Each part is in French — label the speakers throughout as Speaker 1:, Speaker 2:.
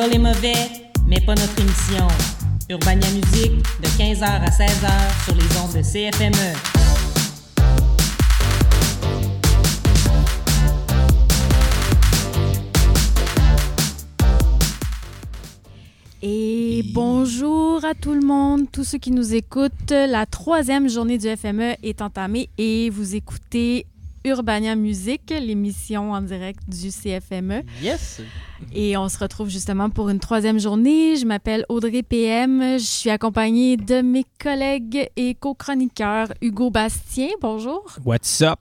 Speaker 1: Est mauvais, mais pas notre émission. Urbania Musique, de 15h à 16h sur les ondes de CFME.
Speaker 2: Et bonjour à tout le monde, tous ceux qui nous écoutent. La troisième journée du FME est entamée et vous écoutez Urbania Musique, l'émission en direct du CFME.
Speaker 3: Yes!
Speaker 2: Et on se retrouve justement pour une troisième journée. Je m'appelle Audrey PM. Je suis accompagnée de mes collègues et co-chroniqueurs Hugo Bastien, bonjour.
Speaker 3: What's up?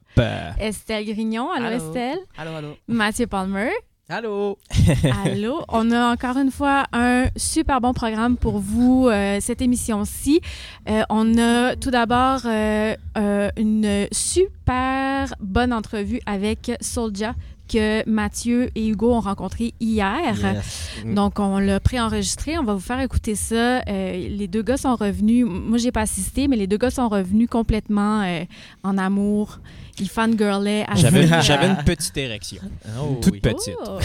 Speaker 2: Estelle Grignon, allô,
Speaker 4: Allô.
Speaker 2: Estelle.
Speaker 4: Allô, allô.
Speaker 2: Mathieu Palmer.
Speaker 4: Allô?
Speaker 2: Allô, on a encore une fois un super bon programme pour vous euh, cette émission-ci. Euh, on a tout d'abord euh, euh, une super bonne entrevue avec Soldia que Mathieu et Hugo ont rencontré hier.
Speaker 4: Yes.
Speaker 2: Donc, on l'a préenregistré. On va vous faire écouter ça. Euh, les deux gars sont revenus. Moi, j'ai pas assisté, mais les deux gars sont revenus complètement euh, en amour. Ils fangirlaient
Speaker 3: J'avais j'avais une petite érection.
Speaker 4: Oh,
Speaker 3: Toute
Speaker 4: oui.
Speaker 3: petite.
Speaker 2: Oh.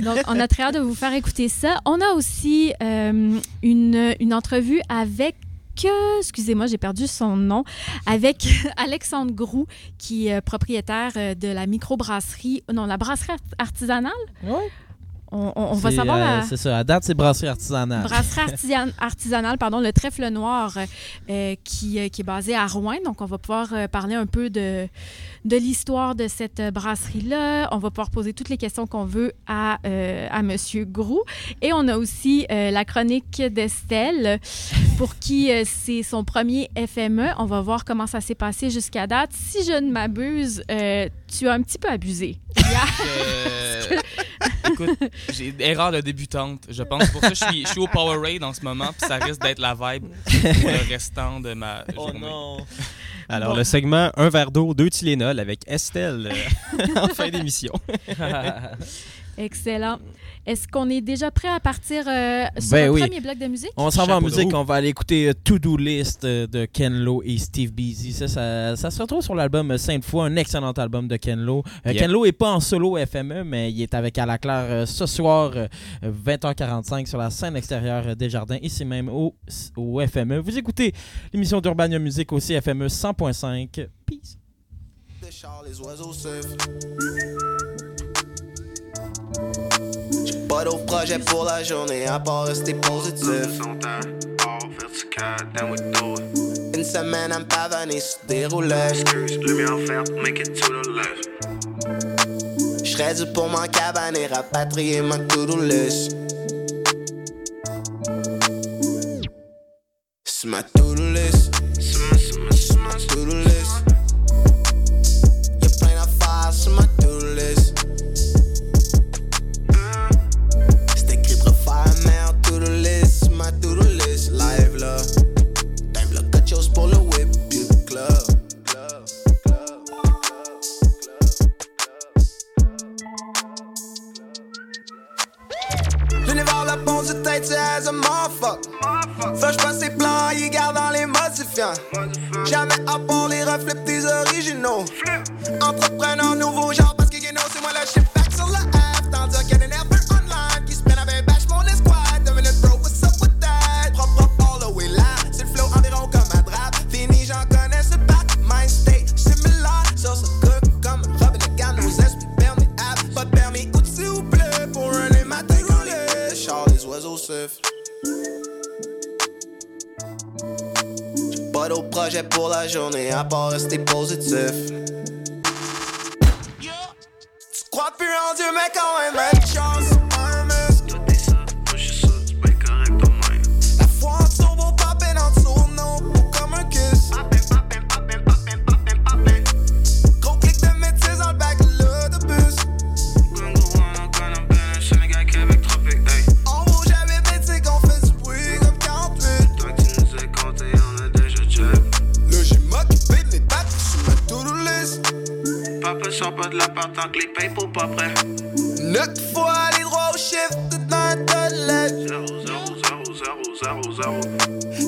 Speaker 2: Donc, on a très hâte de vous faire écouter ça. On a aussi euh, une, une entrevue avec. Euh, Excusez-moi, j'ai perdu son nom. Avec Alexandre Groux, qui est propriétaire euh, de la microbrasserie. Non, la brasserie art- artisanale?
Speaker 4: Ouais.
Speaker 2: On, on- on va savoir
Speaker 4: euh,
Speaker 2: la.
Speaker 4: C'est ça. À date, c'est brasserie artisanale.
Speaker 2: Brasserie artisan- artisanale, pardon, le trèfle noir euh, qui, euh, qui est basé à Rouen. Donc, on va pouvoir euh, parler un peu de, de l'histoire de cette brasserie-là. On va pouvoir poser toutes les questions qu'on veut à, euh, à Monsieur Groux. Et on a aussi euh, la chronique d'Estelle, pour qui euh, c'est son premier FME. On va voir comment ça s'est passé jusqu'à date. Si je ne m'abuse, euh, tu as un petit peu abusé.
Speaker 5: Euh, écoute, j'ai erreur de débutante, je pense. Pour ça, je suis, je suis au Powerade en ce moment, puis ça risque d'être la vibe pour le restant de ma
Speaker 4: Oh
Speaker 5: journée.
Speaker 4: non.
Speaker 3: Alors,
Speaker 2: Bon.
Speaker 3: le segment Un verre d'eau, deux Tylenol avec Estelle euh, en fin d'émission.
Speaker 2: Excellent. Est-ce qu'on est déjà prêt à partir euh, sur
Speaker 4: Ben
Speaker 2: le
Speaker 4: oui.
Speaker 2: premier bloc de musique?
Speaker 4: On s'en va en musique. On va aller écouter euh, To Do List euh, de Ken Lo et Steve Beasy. Ça, ça, ça se retrouve sur l'album Sainte Fois, un excellent album de Ken Lo. Euh. Ken Lo est pas en solo FME, mais il est avec À la Claire euh, ce soir, euh, 20h45, sur la scène extérieure euh, des Jardins, ici même au, au FME. Vous écoutez l'émission d'Urbania Musique aussi, FME 100.5. Peace.
Speaker 6: J'ai pas d'autre projet pour la journée à part rester positif. Une semaine à me pavaner sur des roulettes. J'serais dû pour m'en cabaner, rapatrier ma to-do list. C'est ma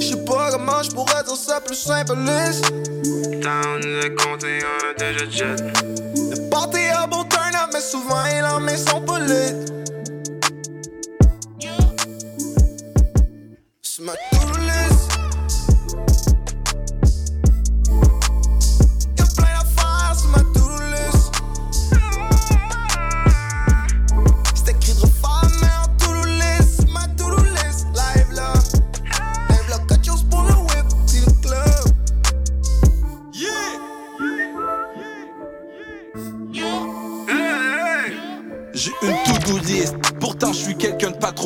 Speaker 6: J'sais pas comment j'pourrais dire ça plus simpliste.
Speaker 7: Down le compter, a déjà jet.
Speaker 6: Le party a beau turn up, mais souvent les lendemains sont pas lit.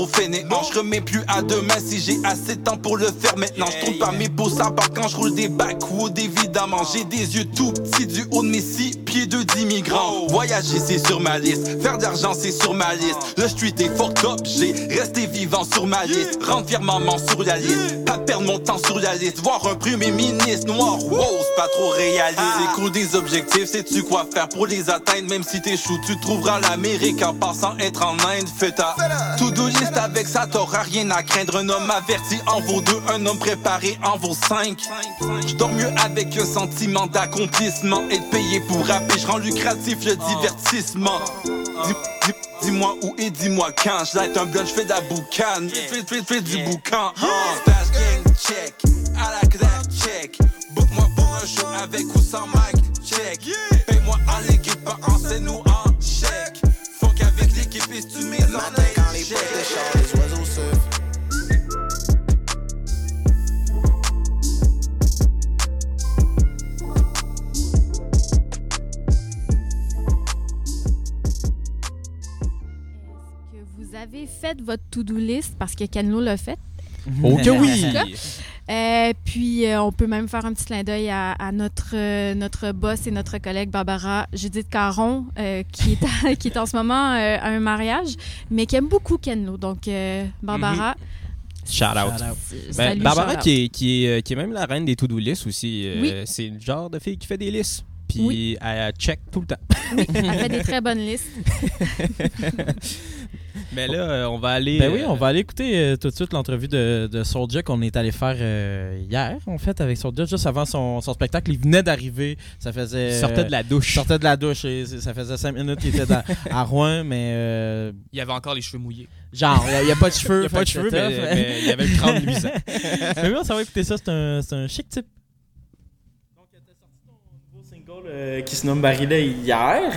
Speaker 8: Trop fainéant. Je remets plus à demain si j'ai assez de temps pour le faire maintenant. Je tourne pas mes à part quand je roule des backwoods, évidemment. J'ai des yeux tout petits du haut de mes six pieds de d'immigrants. Voyager c'est sur ma liste, faire de l'argent c'est sur ma liste. Le street est fucked up, j'ai resté vivant sur ma liste. Rendre maman sur la liste, pas perdre mon temps sur la liste. Voir un premier ministre noir, wow, c'est pas trop réaliste. C'est cool des objectifs, sais-tu quoi faire pour les atteindre? Même si t'échoues, tu trouveras l'Amérique en passant être en Inde. Fais ta to-do list avec ça, t'auras rien à craindre. Un homme averti en vaut deux, un homme préparé en vaut cinq. Je dors mieux avec un sentiment d'accomplissement. Être payé pour rapper, je rends lucratif le divertissement. Dis- dis- Dis-moi où et dis-moi quand. Je un bloc, je fais de la boucane. Fais, fais, fais du boucan. Fast gang check. À la classe check. Book-moi pour un show avec ou sans mic check. Paye-moi en pas en scène ou
Speaker 2: avez fait votre to-do list parce que Kenlo l'a fait.
Speaker 3: Oh que oui!
Speaker 2: Euh, puis, euh, on peut même faire un petit clin d'œil à, à notre, euh, notre boss et notre collègue Barbara Judith Caron, euh, qui, est à- qui est en ce moment euh, à un mariage, mais qui aime beaucoup Kenlo. Donc, euh, Barbara,
Speaker 3: Shout out.
Speaker 4: Shout out.
Speaker 2: s-
Speaker 3: Ben,
Speaker 2: salut,
Speaker 3: Barbara, qui est, qui, est, qui est même la reine des to-do lists aussi. euh,
Speaker 2: Oui.
Speaker 3: C'est le genre de fille qui fait des listes. Puis
Speaker 2: Oui.
Speaker 3: elle check tout le temps.
Speaker 2: Oui, elle fait des très bonnes listes.
Speaker 3: Mais là, euh, on va aller.
Speaker 4: Ben oui,
Speaker 3: euh,
Speaker 4: on va aller écouter euh, tout de suite l'entrevue de, de Soulja qu'on est allé faire euh, hier, en fait, avec Soulja, juste avant son, son spectacle. Il venait d'arriver, ça faisait...
Speaker 3: Il sortait de la douche.
Speaker 4: Il sortait de la douche, et ça faisait cinq minutes qu'il était dans- à Rouen, mais euh,
Speaker 5: Il avait encore les cheveux mouillés.
Speaker 4: genre, il n'y a, pas de cheveux.
Speaker 3: Il n'y a pas de
Speaker 4: fait que
Speaker 3: cheveux,
Speaker 4: c'était
Speaker 3: mais, il y avait le crâne luisant.
Speaker 4: Mais oui, on s'en va écouter ça, c'est un, c'est un chic type. Donc, tu as sorti ton nouveau single euh, qui se nomme Barillet hier.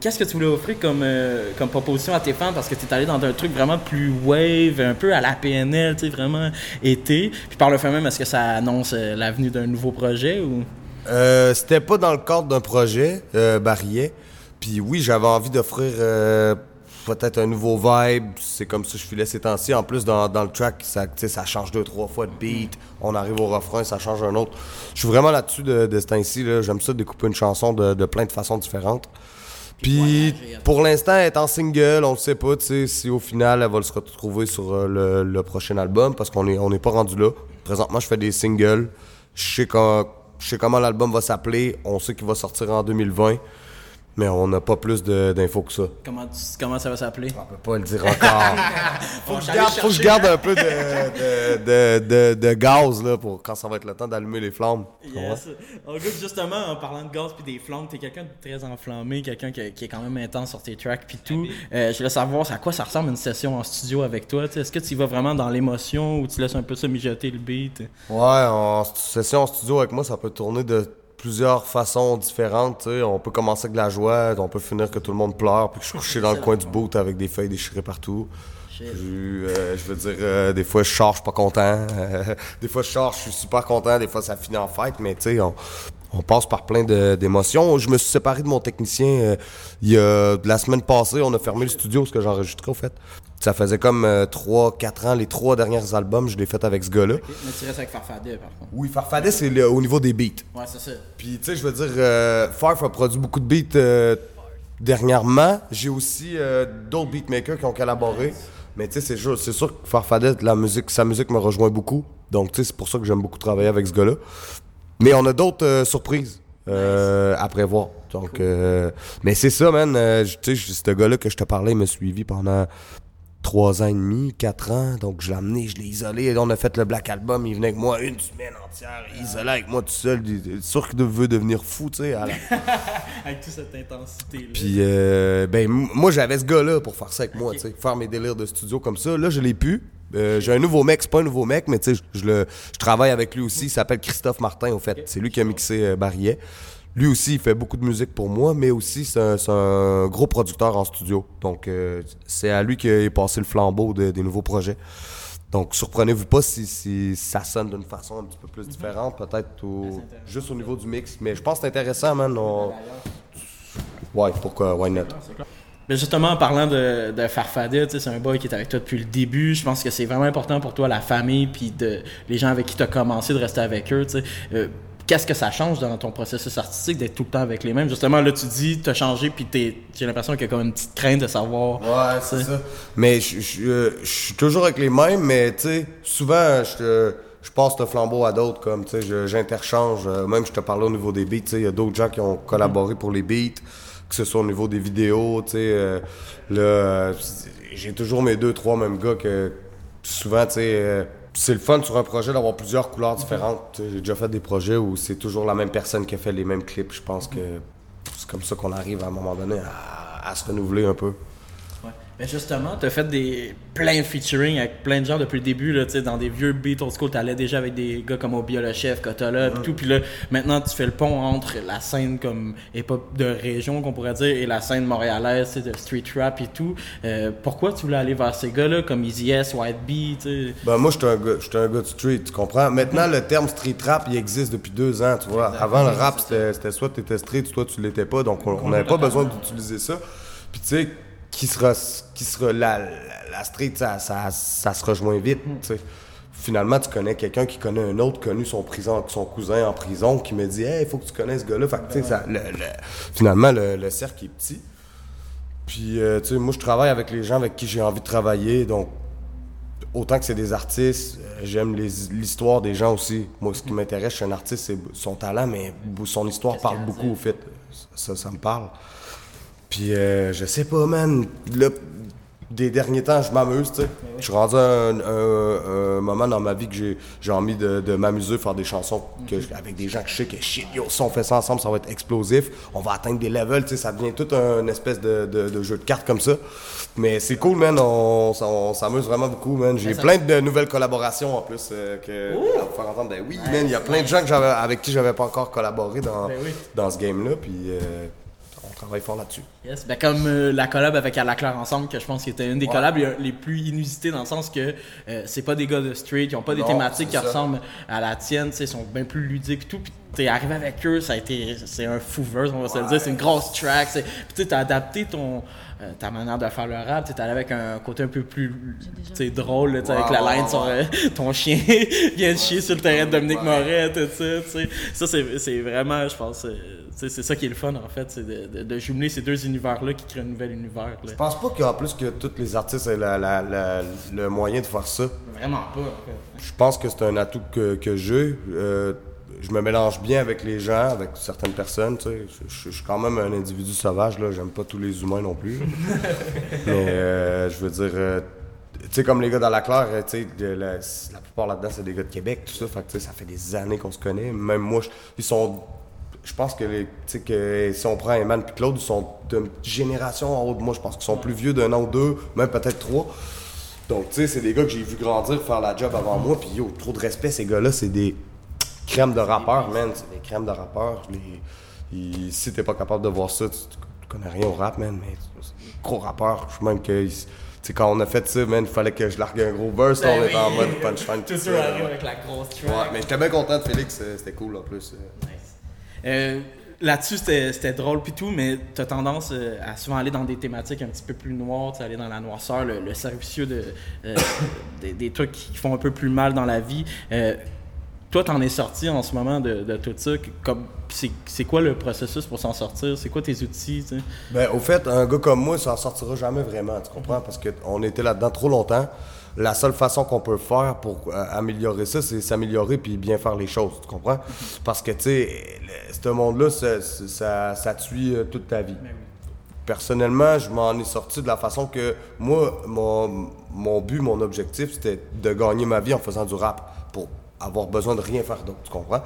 Speaker 4: Qu'est-ce que tu voulais offrir comme, euh, comme proposition à tes fans? Parce que tu es allé dans un truc vraiment plus wave, un peu à la PNL, tu sais, vraiment été. Puis par le fait même, est-ce que ça annonce euh, l'avenue d'un nouveau projet ou?
Speaker 9: Euh, C'était pas dans le cadre d'un projet, euh, Barillet. Puis oui, j'avais envie d'offrir peut-être un nouveau vibe. C'est comme ça que je filais ces temps-ci. En plus, dans, dans le track, ça, ça change deux, trois fois de beat. On arrive au refrain, ça change un autre. Je suis vraiment là-dessus de, de temps-ci. J'aime ça découper une chanson de, de plein de façons différentes. Puis pour l'instant, elle est en single. On ne sait pas si au final elle va se retrouver sur euh, le, le prochain album parce qu'on n'est on est pas rendu là. Présentement, je fais des singles. Je sais, quand- je sais comment l'album va s'appeler. On sait qu'il va sortir en 2020. Mais on n'a pas plus d'infos que ça.
Speaker 4: Comment, tu- comment ça va s'appeler?
Speaker 9: On peut pas le dire encore. faut, que je garde, faut que je garde un peu de, de, de, de- de gaz là, pour quand ça va être le temps d'allumer les flammes.
Speaker 4: Yes. Good, justement, en parlant de gaz puis des flammes, t'es quelqu'un de très enflammé, quelqu'un qui, qui est quand même intense sur tes tracks puis tout. Euh, je voulais savoir à quoi ça ressemble une session en studio avec toi. Est-ce que tu y vas vraiment dans l'émotion ou tu laisses un peu ça mijoter le beat?
Speaker 9: Ouais, en session en studio avec moi, ça peut tourner de plusieurs façons différentes. On peut commencer avec de la joie, on peut finir que tout le monde pleure, puis que je suis couché dans le coin du boot avec des feuilles déchirées partout. Eu, euh, je veux dire, euh, des fois je sors, je suis pas content. Euh, des fois je sors, je suis super content. Des fois ça finit en fête, mais tu sais, on, on passe par plein d'émotions. Je me suis séparé de mon technicien euh, il y a de la semaine passée. On a fermé le studio, ce que j'enregistrais au fait. Ça faisait comme 3-4 ans, les trois derniers albums, je l'ai fait avec ce gars-là.
Speaker 4: Mais tu restes avec Farfadet, par contre.
Speaker 9: Oui, Farfadet, c'est le- au niveau des beats.
Speaker 4: Ouais, c'est ça.
Speaker 9: Puis, tu sais, je veux dire, euh, Farf a produit beaucoup de beats euh, dernièrement. J'ai aussi euh, d'autres beatmakers qui ont collaboré. Mais, tu sais, c'est sûr, c'est sûr que Farfadet, la musique, sa musique me rejoint beaucoup. Donc, tu sais, c'est pour ça que j'aime beaucoup travailler avec ce gars-là. Mais on a d'autres euh, surprises. euh, à prévoir. Donc, euh, mais c'est ça, man. euh, tu sais, ce gars-là que je te parlais, il m'a suivi pendant trois ans et demi, quatre ans. Donc, je l'ai amené, je l'ai isolé. On a fait le Black Album. Il venait avec moi une semaine entière, isolé avec moi tout seul. Sûr qu'il veut devenir fou, tu sais. la-
Speaker 4: Avec toute cette intensité-là.
Speaker 9: Puis, euh, ben, moi, j'avais ce gars-là pour faire ça avec moi, tu sais, faire mes délires de studio comme ça. Là, je l'ai pu. Euh, j'ai un nouveau mec, c'est pas un nouveau mec, mais tu sais, je, je je travaille avec lui aussi. Il s'appelle Christophe Martin, au fait. C'est lui qui a mixé euh, Barillet. Lui aussi, il fait beaucoup de musique pour moi, mais aussi, c'est un, gros producteur en studio. Donc, euh, c'est à lui qu'est passé le flambeau de- des nouveaux projets. Donc, surprenez-vous pas si, si ça sonne d'une façon un petit peu plus différente, peut-être au- juste au niveau du mix. Mais je pense que c'est intéressant, man. On- Ouais, pourquoi, why not?
Speaker 4: Mais justement, en parlant de, de Farfadet, c'est un boy qui est avec toi depuis le début. Je pense que c'est vraiment important pour toi, la famille, puis de, les gens avec qui tu as commencé, de rester avec eux. Euh, Qu'est-ce que ça change dans ton processus artistique d'être tout le temps avec les mêmes? Justement, là, tu dis, tu as changé, puis t'es- j'ai l'impression qu'il y a comme une petite crainte de savoir.
Speaker 9: Ouais, c'est ça. Mais je- je euh, je suis toujours avec les mêmes, mais tu sais, souvent, je passe le flambeau à d'autres, comme, tu sais, j'interchange. euh, Même, je te parlais au niveau des beats, tu sais, il y a d'autres gens qui ont collaboré pour les beats, que ce soit au niveau des vidéos, tu sais. euh, là, euh, j'ai toujours mes deux, trois mêmes gars que souvent, tu sais, euh, c'est le fun sur un projet d'avoir plusieurs couleurs différentes. J'ai déjà fait des projets où c'est toujours la même personne qui a fait les mêmes clips. Je pense que c'est comme ça qu'on arrive à un moment donné à se renouveler un peu.
Speaker 4: Mais justement, tu as fait des plein de featuring avec plein de gens depuis le début, là, dans des vieux beats old school. Tu allais déjà avec des gars comme Obia le chef, Cotola, pis tout. Puis là, maintenant, tu fais le pont entre la scène comme hip-hop de région, qu'on pourrait dire, et la scène montréalaise, de street rap et tout. Euh, pourquoi tu voulais aller vers ces gars-là, comme Easy S, White Bee, tu?
Speaker 9: Ben moi, j'étais un, gars- j'étais un gars de street, tu comprends? Maintenant, le terme street rap, il existe depuis deux ans, tu vois. Avant, le rap, c'était soit tu étais street, soit tu l'étais pas, donc on on n'avait pas besoin d'utiliser ça. Puis tu sais, qui sera, qui sera la, la, la street, ça, ça, ça se rejoint vite, sais. Finalement, tu connais quelqu'un qui connaît un autre, connu son, prison, son cousin en prison, qui me dit « Hey, il faut que tu connaisses ce gars-là. » le- le- finalement, le, le cercle est petit. Puis, euh, tu sais, moi, je travaille avec les gens avec qui j'ai envie de travailler, donc autant que c'est des artistes, euh, j'aime l'histoire des gens aussi. Moi, ce qui m'intéresse chez un artiste, c'est son talent, mais son histoire parle beaucoup, au fait. Ça, ça me parle. Puis, euh, je sais pas, man. Là, des derniers temps, je m'amuse, tu sais. Je suis rendu à un, un- un moment dans ma vie que j'ai j'ai envie de, de m'amuser, faire des chansons que avec des gens que je sais que shit, yo, si on fait ça ensemble, ça va être explosif. On va atteindre des levels, tu sais. Ça devient tout un espèce de, de- de jeu de cartes comme ça. Mais c'est cool, man. On, on s'amuse vraiment beaucoup, man. J'ai plein de nouvelles collaborations en plus euh, que à vous faire entendre. Ben oui, man. Il y a plein de gens que j'avais, avec qui j'avais pas encore collaboré dans,
Speaker 4: Ben oui.
Speaker 9: dans ce game-là. Puis euh, travaille fort là-dessus.
Speaker 4: Yes, ben comme euh, la collab avec À la Claire ensemble, que je pense qui était une des collabs les- plus inusitées dans le sens que euh, c'est pas des gars de street, ils ont pas des
Speaker 9: Non,
Speaker 4: thématiques qui
Speaker 9: ça.
Speaker 4: ressemblent à la tienne, ils sont bien plus ludiques et tout. Puis t'es arrivé avec eux, ça a été, c'est un fouveuse, on va se le dire, c'est une grosse track. Puis tu sais, t'as adapté ton, euh, ta manière de faire le rap, tu allé avec un côté un peu plus, drôle, là, avec la line sur euh, ton chien vient de chier sur le terrain de Dominique Moret, tout ça, tu sais. Ça, c'est, c'est vraiment, je pense, euh, c'est ça qui est le fun, en fait, c'est de, de, de jumeler ces deux univers-là qui créent un nouvel univers. là.
Speaker 9: Je pense pas qu'en plus que tous les artistes aient la- la- la- le moyen de faire ça.
Speaker 4: Vraiment pas, en fait.
Speaker 9: Je pense que c'est un atout que, que j'ai. Euh, je me mélange bien avec les gens, avec certaines personnes. tu sais. Je, suis quand même un individu sauvage, là. J'aime pas tous les humains non plus. Mais euh, je veux dire, euh, tu sais, comme les gars dans la Claire, euh, tu sais, la, la plupart là-dedans, c'est des gars de Québec, tout ça. Fait que, tu sais, ça fait des années qu'on se connaît. Même moi, je- ils sont. Je pense que, les- tu sais, que si on prend Eman et Claude, ils sont d'une génération en haut de moi. Je pense qu'ils sont plus vieux d'un an ou deux, même peut-être trois. Donc, tu sais, c'est des gars que j'ai vu grandir, faire la job avant moi. Puis, yo, trop de respect, ces gars-là, c'est des crèmes de rappeurs, man. C'est des crèmes de. Les- ils- si t'es pas capable de voir ça, tu, tu connais rien au rap, man. Mais gros rappeurs. Je même que. Tu sais, quand on a fait ça, man, il fallait que je largue un gros burst.
Speaker 4: Ben
Speaker 9: on était en mode punchline. tout ça,
Speaker 4: arrive avec la grosse track.
Speaker 9: Ouais, mais j'étais bien content de Félix, euh, c'était cool en plus. euh.
Speaker 4: Euh, Là-dessus, c'était drôle puis tout, mais tu as tendance à souvent aller dans des thématiques un petit peu plus noires, aller dans la noirceur, le, le cercle vicieux de, euh, des, des trucs qui font un peu plus mal dans la vie. Euh, toi, t'en es sorti en ce moment de, de tout ça. Comme, c'est, c'est quoi le processus pour s'en sortir? C'est quoi tes outils? tu sais?
Speaker 9: Ben, au fait, un gars comme moi, ça en sortira jamais vraiment, tu comprends? Parce qu'on était là-dedans trop longtemps. la seule façon qu'on peut faire pour euh, améliorer ça, c'est s'améliorer puis bien faire les choses, tu comprends? Parce que, tu sais, ce monde-là, ça, ça, ça suit euh, toute ta vie. Personnellement, je m'en ai sorti de la façon que moi, mon, mon but, mon objectif, c'était de gagner ma vie en faisant du rap pour avoir besoin de rien faire d'autre, tu comprends?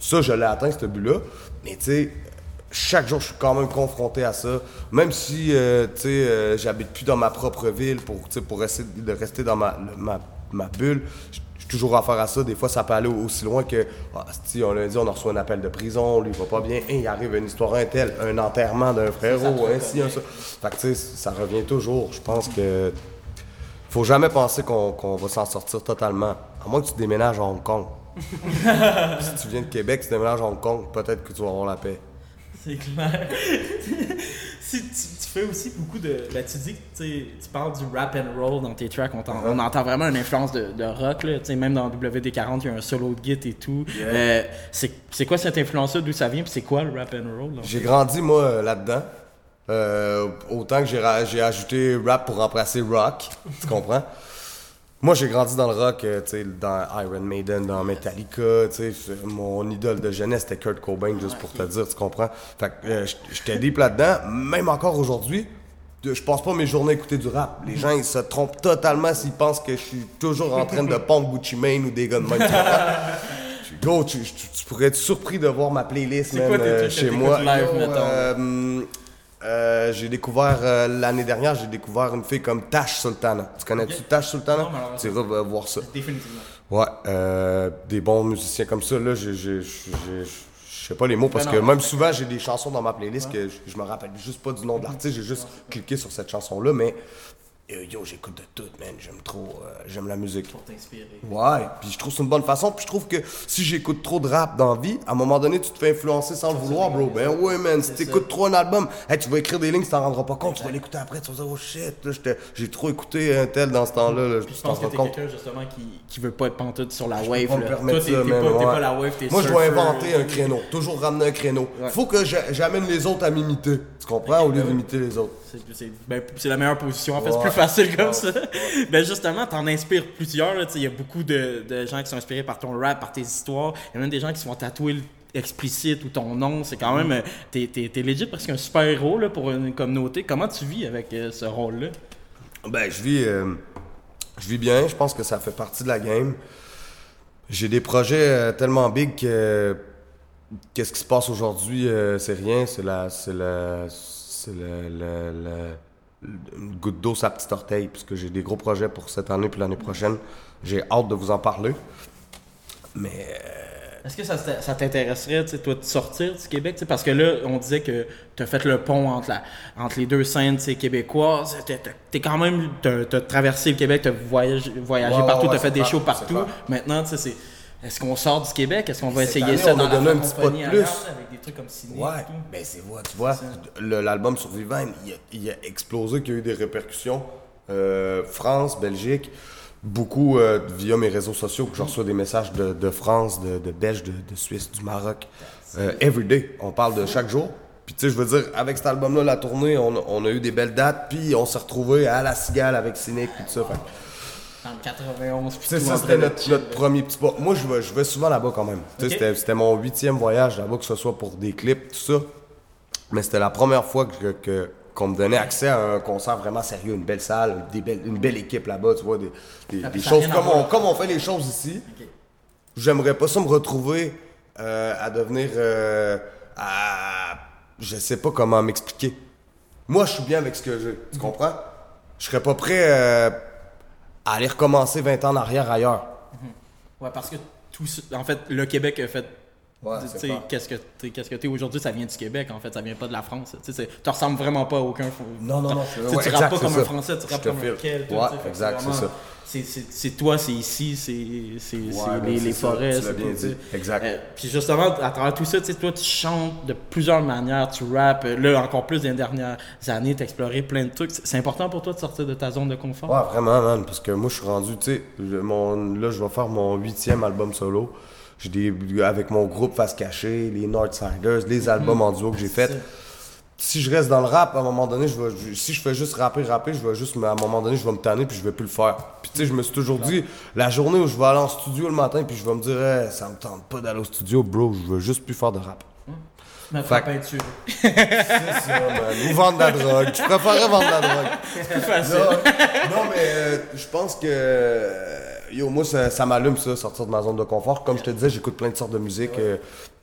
Speaker 9: Ça, je l'ai atteint, ce but-là. Mais tu sais, chaque jour, je suis quand même confronté à ça. Même si, euh, tu sais, euh, j'habite plus dans ma propre ville pour, tu sais, pour essayer de rester dans ma, ma, ma bulle, j- j'ai toujours affaire à ça. Des fois, ça peut aller aussi loin que, ah, si on lundi, on a reçu un appel de prison, lui, il va pas bien, Hein, il arrive une histoire un tel, un enterrement d'un frérot, ainsi, un ça. Fait que, tu sais, ça revient toujours. Je pense que faut jamais penser qu'on va s'en sortir totalement. À moins que tu déménages à Hong Kong. si tu viens de Québec, tu déménages à Hong Kong, peut-être que tu vas avoir la paix.
Speaker 4: C'est clair. si tu, tu fais aussi beaucoup de. Ben, tu dis que tu parles du rap and roll dans tes tracks. On, t'en- on entend vraiment une influence de, de rock. Là. Même dans WD40, il y a un solo de git et tout. Euh, c'est quoi cette influence-là D'où ça vient Puis c'est quoi le rap and roll?
Speaker 9: J'ai grandi, moi, euh, là-dedans. Euh, autant que j'ai ajouté rap pour remplacer rock. tu comprends? Moi, j'ai grandi dans le rock, euh, tu sais, dans Iron Maiden, dans Metallica, tu sais. c'est- Mon idole de jeunesse, c'était Kurt Cobain, juste pour te dire, tu comprends? Fait que euh, j'étais deep là-dedans. Même encore aujourd'hui, je passe pas mes journées à écouter du rap. Les gens, ils se trompent totalement s'ils pensent que je suis toujours en train de pomper Gucci Mane ou des gars de même, Gros, tu, tu- tu pourrais être surpris de voir ma playlist, man,
Speaker 4: quoi
Speaker 9: euh, chez moi.
Speaker 4: live?
Speaker 9: Euh, j'ai découvert euh, l'année dernière, j'ai découvert une fille comme Tash Sultana. Tu connais-tu Tash Sultana?
Speaker 4: Non, malheureusement.
Speaker 9: Tu voir ça.
Speaker 4: Définitivement.
Speaker 9: Ouais, euh, des bons musiciens comme ça, là, je sais pas les mots parce
Speaker 4: Ben
Speaker 9: que
Speaker 4: non,
Speaker 9: même souvent j'ai des chansons dans ma playlist que je, me rappelle juste pas du nom de l'artiste, j'ai juste cliqué sur cette chanson-là, mais euh, yo, j'écoute de tout, man, j'aime trop, euh, j'aime la musique.
Speaker 4: Pour t'inspirer.
Speaker 9: Ouais, puis je trouve que c'est une bonne façon. Puis je trouve que si j'écoute trop de rap dans la vie, à un moment donné, tu te fais influencer sans le vouloir, bro. Ben ouais, man, si t'écoutes trop un album, hey, tu vas écrire des lignes, tu t'en rendras pas compte, tu vas l'écouter après, tu vas dire, oh shit, j'ai trop écouté un tel dans ce temps-là, là, je
Speaker 4: Puis je
Speaker 9: t'en
Speaker 4: pense que t'es quelqu'un justement qui, qui veut pas être pantoute sur la
Speaker 9: Je
Speaker 4: wave.
Speaker 9: peux pas me
Speaker 4: Toi, t'es pas,
Speaker 9: ouais.
Speaker 4: la wave, t'es
Speaker 9: Moi, je dois inventer un créneau. Toujours ramener un créneau. Faut que j'a- j'amène les autres à m'imiter. Tu comprends? Au lieu d'imiter les autres.
Speaker 4: C'est- ben, c'est la meilleure position. En fait,
Speaker 9: Ouais.
Speaker 4: Facile comme ça. Ben justement, t'en inspires plusieurs. Il y a beaucoup de, de gens qui sont inspirés par ton rap, par tes histoires. Il y a même des gens qui se font tatouer explicite ou ton nom. C'est quand même. euh, T'es t'es- t'es legit parce qu'un super héros là, pour une communauté. Comment tu vis avec euh, ce rôle-là?
Speaker 9: Ben, je vis, euh, je vis bien. Je pense que ça fait partie de la game. J'ai des projets euh, tellement big que qu'est-ce qui se passe aujourd'hui, c'est rien. C'est la, c'est la, c'est le- une goutte d'eau sur la petite orteil, puisque j'ai des gros projets pour cette année puis l'année prochaine. J'ai hâte de vous en parler. Mais euh,
Speaker 4: Est-ce que ça, t'intéresserait, tu toi, de sortir du Québec? tu Parce que là, on disait que tu as fait le pont entre, la, entre les deux scènes tu québécoises. T'es- t'es- T'es quand même. T'as as traversé le Québec, t'as voyagé, voyagé
Speaker 9: Ouais,
Speaker 4: partout,
Speaker 9: ouais,
Speaker 4: t'as fait
Speaker 9: c'est
Speaker 4: des shows partout. Maintenant, tu sais, c'est. Est-ce qu'on sort du Québec? Est-ce qu'on va essayer
Speaker 9: année,
Speaker 4: ça dans la
Speaker 9: un petit pas de plus.
Speaker 4: avec des trucs comme ciné
Speaker 9: Ouais,
Speaker 4: et tout?
Speaker 9: ben c'est vrai, tu vois, l'album Survivant, il a, il a explosé, qu'il y a eu des répercussions. Euh, France, Belgique, beaucoup euh, via mes réseaux sociaux que je reçois des messages de, de France, de, de Belge, de, de Suisse, du Maroc. Euh, everyday, on parle de chaque jour. Puis tu sais, je veux dire, avec cet album-là, la tournée, on, a- on a eu des belles dates, puis on s'est retrouvés à La Cigale avec Cynic, puis tout ça. Fait
Speaker 4: Dans le 91, puis
Speaker 9: ça, c'était notre, premier petit pas. Moi, je vais, je vais souvent là-bas quand même. Tu sais,
Speaker 4: Ok.
Speaker 9: C'était, c'était mon huitième voyage là-bas, que ce soit pour des clips, tout ça. Mais c'était la première fois que, que- qu'on me donnait accès à un concert vraiment sérieux, une belle salle, des belles- une belle équipe là-bas, tu vois, des, choses comme on, comme on fait les choses ici. J'aimerais pas ça me retrouver euh, à devenir. euh, à. Je sais pas comment m'expliquer. Moi, je suis bien avec ce que j'ai. Tu comprends? Je serais pas prêt euh, à aller recommencer 20 ans en arrière ailleurs.
Speaker 4: Ouais, parce que tout en fait, le Québec a fait.
Speaker 9: Ouais,
Speaker 4: qu'est-ce que t'es, qu'est-ce que aujourd'hui, ça vient du Québec en fait, ça vient pas de la France. Tu ressembles vraiment pas à aucun.
Speaker 9: Non, non, non.
Speaker 4: Tu sais,
Speaker 9: Ouais,
Speaker 4: tu
Speaker 9: exact,
Speaker 4: rappes pas comme
Speaker 9: ça.
Speaker 4: un Français, tu rappes comme un quel.
Speaker 9: Ouais, exact, c'est ça.
Speaker 4: C'est, toi, c'est ici, c'est,
Speaker 9: ben,
Speaker 4: les, les forêts.
Speaker 9: tu
Speaker 4: c'est
Speaker 9: bien dit. Exact.
Speaker 4: Euh, puis justement, à travers tout ça, tu sais, toi, tu chantes de plusieurs manières, tu rappes. Euh, Là, encore plus dans les dernières années, tu exploré plein de trucs. C'est important pour toi de sortir de ta zone de confort?
Speaker 9: Ouais, vraiment, man, parce que moi, je suis rendu, tu sais, là, je vais faire mon huitième album solo. J'ai des, avec mon groupe Face Cachée, les Northsiders, les albums en duo que j'ai fait. si je reste dans le rap, à un moment donné, je vais, si je fais juste rapper, rapper, je vais juste, mais à un moment donné, je vais me tanner puis je vais plus le faire. Puis tu sais, je me suis toujours dit, la journée où je vais aller en studio le matin puis je vais me dire, Hey, ça me tente pas d'aller au studio, bro, je veux juste plus faire de rap.
Speaker 4: Ma
Speaker 9: Fait que-
Speaker 4: peinture.
Speaker 9: C'est ça, man. Ou vendre de la drogue. Je préférerais vendre de la drogue. Non, non, mais euh, je pense que. Euh, Yo, moi, ça, ça m'allume, ça, sortir de ma zone de confort. Comme je te disais, j'écoute plein de sortes de musique. euh,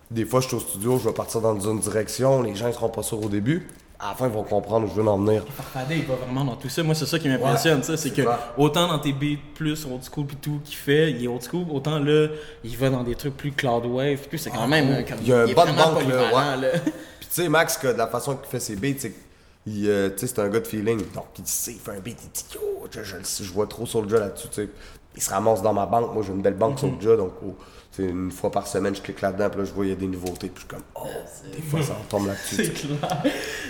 Speaker 9: des fois, je suis au studio, je vais partir dans une direction. Les gens, ils seront pas sûrs au début. À la fin, ils vont comprendre où je veux en venir.
Speaker 4: Farfadet, il va vraiment dans tout ça. Moi, c'est ça qui m'impressionne, ça, c'est que autant dans tes beats plus old school puis tout qu'il fait, il est old school, autant là, il va dans des trucs plus cloud wave puis tout, c'est quand même euh, comme
Speaker 9: Il y a bonne
Speaker 4: vraiment
Speaker 9: banque, là,
Speaker 4: là.
Speaker 9: Puis tu sais, Max, que de la façon qu'il fait ses beats, c'est il, euh, c'est un gars de feeling. Donc, il sait, il fait un beat, il dit Yo, je, je, le sais, je vois trop sur le jeu là-dessus. Tu sais. Il se ramasse dans ma banque. Moi, j'ai une belle banque sur le jeu. Donc, oh, une fois par semaine, je clique là-dedans. Puis là, je vois, il y a des nouveautés. Puis je suis comme Oh, des fois, ça retombe là-dessus.
Speaker 4: C'est clair.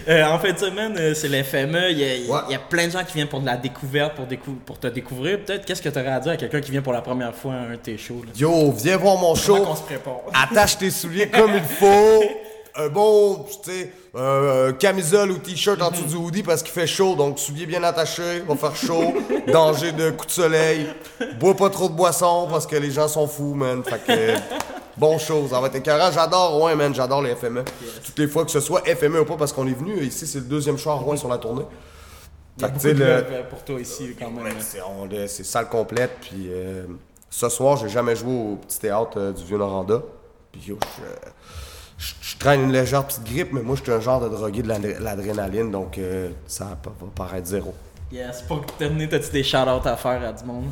Speaker 4: Euh, en fait, semaine, euh, c'est l'FME. Il y, a, il y a-
Speaker 9: Ouais.
Speaker 4: il y a plein de gens qui viennent pour de la découverte, pour, décou- pour te découvrir. Peut-être, qu'est-ce que tu aurais à dire à quelqu'un qui vient pour la première fois à un de tes shows? Là?
Speaker 9: Yo, viens voir mon show.
Speaker 4: Comment se prépare?
Speaker 9: Attache tes souliers comme il faut. Un bon, tu sais, euh, camisole ou t-shirt en dessous du hoodie parce qu'il fait chaud. Donc, souliers bien attachés, va faire chaud. Danger de coup de soleil. Bois pas trop de boissons parce que les gens sont fous, man. Fait que, bon chose. Ça va être écœurant. J'adore Rouen, man. J'adore les FME. Toutes les fois que ce soit FME ou pas parce qu'on est venu. Ici, c'est le deuxième show à Rouen sur la tournée. Fait que,
Speaker 4: de euh, pour toi ici, quand même.
Speaker 9: Ouais, c'est, salle complète. Puis euh, ce soir, j'ai jamais joué au petit théâtre euh, du Vieux-Noranda. Puis yo, je, je, je traîne une légère petite grippe, mais moi, je suis un genre de drogué de l'adré- l'adrénaline, donc euh, ça va, paraître zéro.
Speaker 4: Yes, pour terminer, t'as-tu des shout-outs à faire à du monde?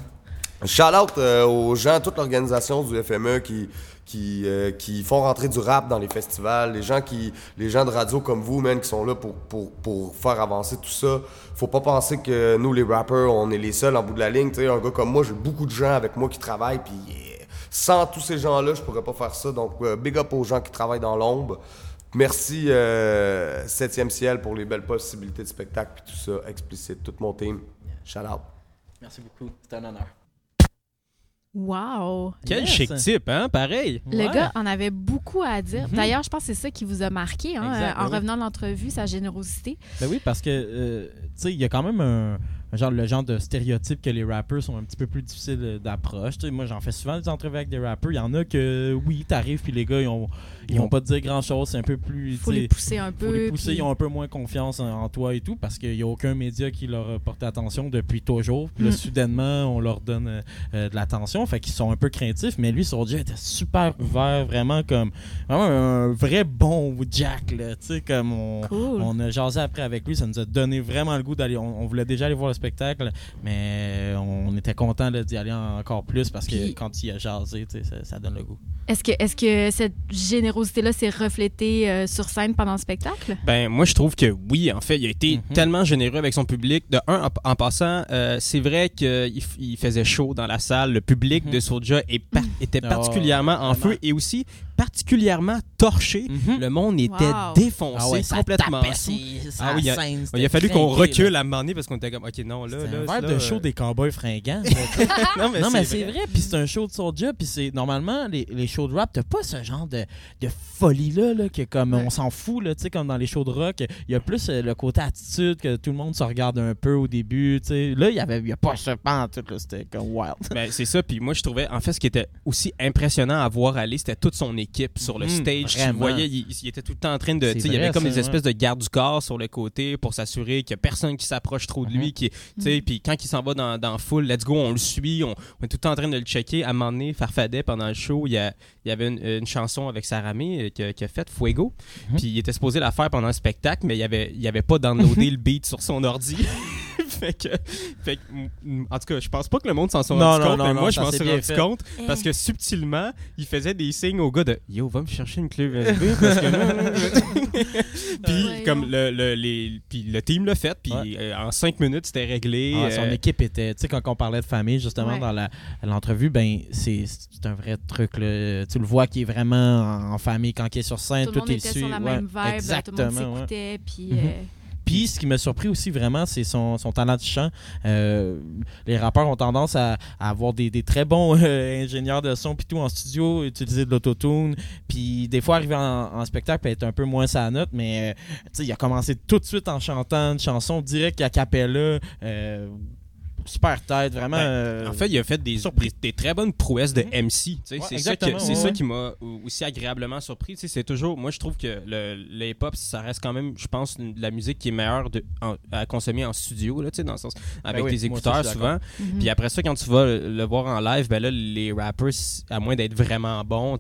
Speaker 9: Shout out euh, aux gens, toute l'organisation du FME qui, qui, euh, qui font rentrer du rap dans les festivals, les gens qui les gens de radio comme vous, man, qui sont là pour, pour, pour faire avancer tout ça. Faut pas penser que nous, les rappers, on est les seuls en bout de la ligne. Tu sais, un gars comme moi, j'ai beaucoup de gens avec moi qui travaillent, puis sans tous ces gens-là, je pourrais pas faire ça. Donc, euh, big up aux gens qui travaillent dans l'ombre. Merci euh, 7e ciel pour les belles possibilités de spectacle puis tout ça, explicite, tout mon team. Shout out.
Speaker 4: Merci beaucoup, c'est un honneur.
Speaker 2: Wow!
Speaker 3: Quel
Speaker 4: Yes.
Speaker 3: chic type, hein? Pareil.
Speaker 2: Le
Speaker 4: Ouais.
Speaker 2: gars en avait beaucoup à dire.
Speaker 3: Mhm.
Speaker 2: D'ailleurs, je pense que c'est ça qui vous a marqué hein,
Speaker 4: Exact,
Speaker 2: euh, en
Speaker 4: ben oui.
Speaker 2: revenant de l'entrevue, sa générosité.
Speaker 4: Ben oui, parce que, euh, tu sais, il y a quand même un genre, le genre de stéréotype que les rappers sont un petit peu plus difficiles d'approche. Moi, j'en fais souvent des entrevues avec des rappers. Il y en a que, oui, t'arrives, puis les gars, ils ont, ils vont pas te dire grand-chose. C'est un peu plus...
Speaker 2: Il faut les pousser un peu.
Speaker 4: faut les pousser,
Speaker 2: puis-
Speaker 4: ils ont un peu moins confiance en, en toi et tout parce qu'il n'y a aucun média qui leur a porté attention depuis toujours. Puis là,
Speaker 2: Mm.
Speaker 4: soudainement, on leur donne euh, euh, de l'attention. Fait qu'ils sont un peu craintifs, mais lui, son Dieu était super ouvert, vraiment comme vraiment un vrai bon Jack. Là, tu sais, comme on,
Speaker 2: Cool.
Speaker 4: on a jasé après avec lui, ça nous a donné vraiment le goût d'aller. On, on voulait déjà aller voir le spectacle, mais on était content d'y aller encore plus parce que
Speaker 2: Puis-
Speaker 4: quand il a jasé, tu sais, ça, ça donne le goût.
Speaker 2: Est-ce que, est que cette générosité-là s'est reflétée euh, sur scène pendant le spectacle?
Speaker 3: Ben, moi, je trouve que oui, en fait, il a été
Speaker 4: Mhm.
Speaker 3: tellement généreux avec son public. De un, en, en passant, euh, c'est vrai qu'il il faisait chaud dans la salle. Le public
Speaker 4: Mhm.
Speaker 3: de est par- était
Speaker 4: Ah,
Speaker 3: particulièrement en
Speaker 4: vraiment.
Speaker 3: feu et aussi particulièrement torché.
Speaker 4: Mhm.
Speaker 3: Le monde était
Speaker 2: Wow.
Speaker 3: défoncé,
Speaker 4: Ah ouais, ça
Speaker 3: complètement Ah oui, il a- Il a fallu qu'on recule
Speaker 4: là.
Speaker 3: à un moment donné parce qu'on était comme, OK, non, là,
Speaker 4: C'est
Speaker 3: là.
Speaker 4: un verre de
Speaker 3: euh,
Speaker 4: show des cowboys fringants.
Speaker 3: non, mais c'est
Speaker 4: vrai, puis c'est un show de Soulja, puis c'est normalement les, les shows de rap, t'as pas ce genre de, de folie-là, là, que comme on s'en fout, là, tu sais, comme dans les shows de rock, il y a plus euh, le côté attitude, que tout le monde se regarde un peu au début, tu sais. Là, il y avait il y a pas ce pan c'était comme wild.
Speaker 3: Ben, c'est ça. Puis moi, je trouvais, en fait, ce qui était aussi impressionnant à voir aller, c'était toute son équipe sur le
Speaker 4: Mhm,
Speaker 3: stage. Tu voyais, il, il était tout le temps en train de.
Speaker 4: C'est
Speaker 3: tu sais, Il y avait comme des espèces de garde du corps sur le côté pour s'assurer qu'il n'y a personne qui s'approche trop de lui.
Speaker 4: Mhm.
Speaker 3: qui, tu sais, Puis quand il s'en va dans, foule, let's go, on le suit. On, on est tout le temps en train de le checker. À un moment donné, Farfadet, pendant le show, il y, a- il y avait une, une chanson avec Sarah May euh, qui a, qui a fait Fuego.
Speaker 4: Mhm.
Speaker 3: Puis il était supposé la faire pendant le spectacle, mais il avait, il avait pas downloadé le beat sur son ordi. fait que, fait que, en tout cas, je pense pas que le monde s'en soit
Speaker 4: Non,
Speaker 3: rendu
Speaker 4: non,
Speaker 3: compte,
Speaker 4: non,
Speaker 3: mais
Speaker 4: non,
Speaker 3: moi, je m'en suis rendu
Speaker 4: fait.
Speaker 3: compte
Speaker 2: Eh.
Speaker 3: parce que subtilement, il faisait des signes au gars de Yo, va me chercher une clé USB parce que là. puis, comme le, le, les, puis le team l'a fait, puis
Speaker 4: Ouais.
Speaker 3: euh, en cinq minutes, c'était réglé.
Speaker 4: Ah, son
Speaker 3: euh,
Speaker 4: équipe était, tu sais, quand on parlait de famille, justement,
Speaker 2: Ouais.
Speaker 4: dans la- l'entrevue, ben, c'est c'est un vrai truc, là. Tu le vois qui est vraiment en, en famille quand il est sur scène,
Speaker 2: Tout
Speaker 4: tout,
Speaker 2: le monde
Speaker 4: est
Speaker 2: était
Speaker 4: su.
Speaker 2: sur la
Speaker 4: Ouais,
Speaker 2: même vibe, tout le
Speaker 4: exactement,
Speaker 2: monde
Speaker 4: ouais.
Speaker 2: s'écoutait, puis...
Speaker 4: Mhm.
Speaker 2: euh,
Speaker 4: Puis ce qui m'a surpris aussi vraiment, c'est son, talent de chant. Euh, les rappeurs ont tendance à, avoir des, très bons euh, ingénieurs de son puis tout en studio, utiliser de l'autotune. Puis des fois arriver en, spectacle et être un peu moins sa note, mais euh, il a commencé tout de suite en chantant une chanson direct à cappella. Super tête, vraiment.
Speaker 3: Ben,
Speaker 4: euh,
Speaker 3: En fait, il a fait des, des, des très bonnes prouesses de MC.
Speaker 4: Ouais,
Speaker 3: c'est ça,
Speaker 4: ouais,
Speaker 3: qui m'a au- aussi agréablement surpris. C'est toujours, moi, je trouve que le, le hip-hop, ça reste quand même, je pense, de la musique qui est meilleure de, en- à consommer en studio, là, dans le sens avec
Speaker 4: Ben oui,
Speaker 3: tes
Speaker 4: moi aussi,
Speaker 3: écouteurs souvent.
Speaker 2: Mhm.
Speaker 3: Puis après ça, quand tu vas le, le voir en live, ben là, les rappers, à moins d'être vraiment bons,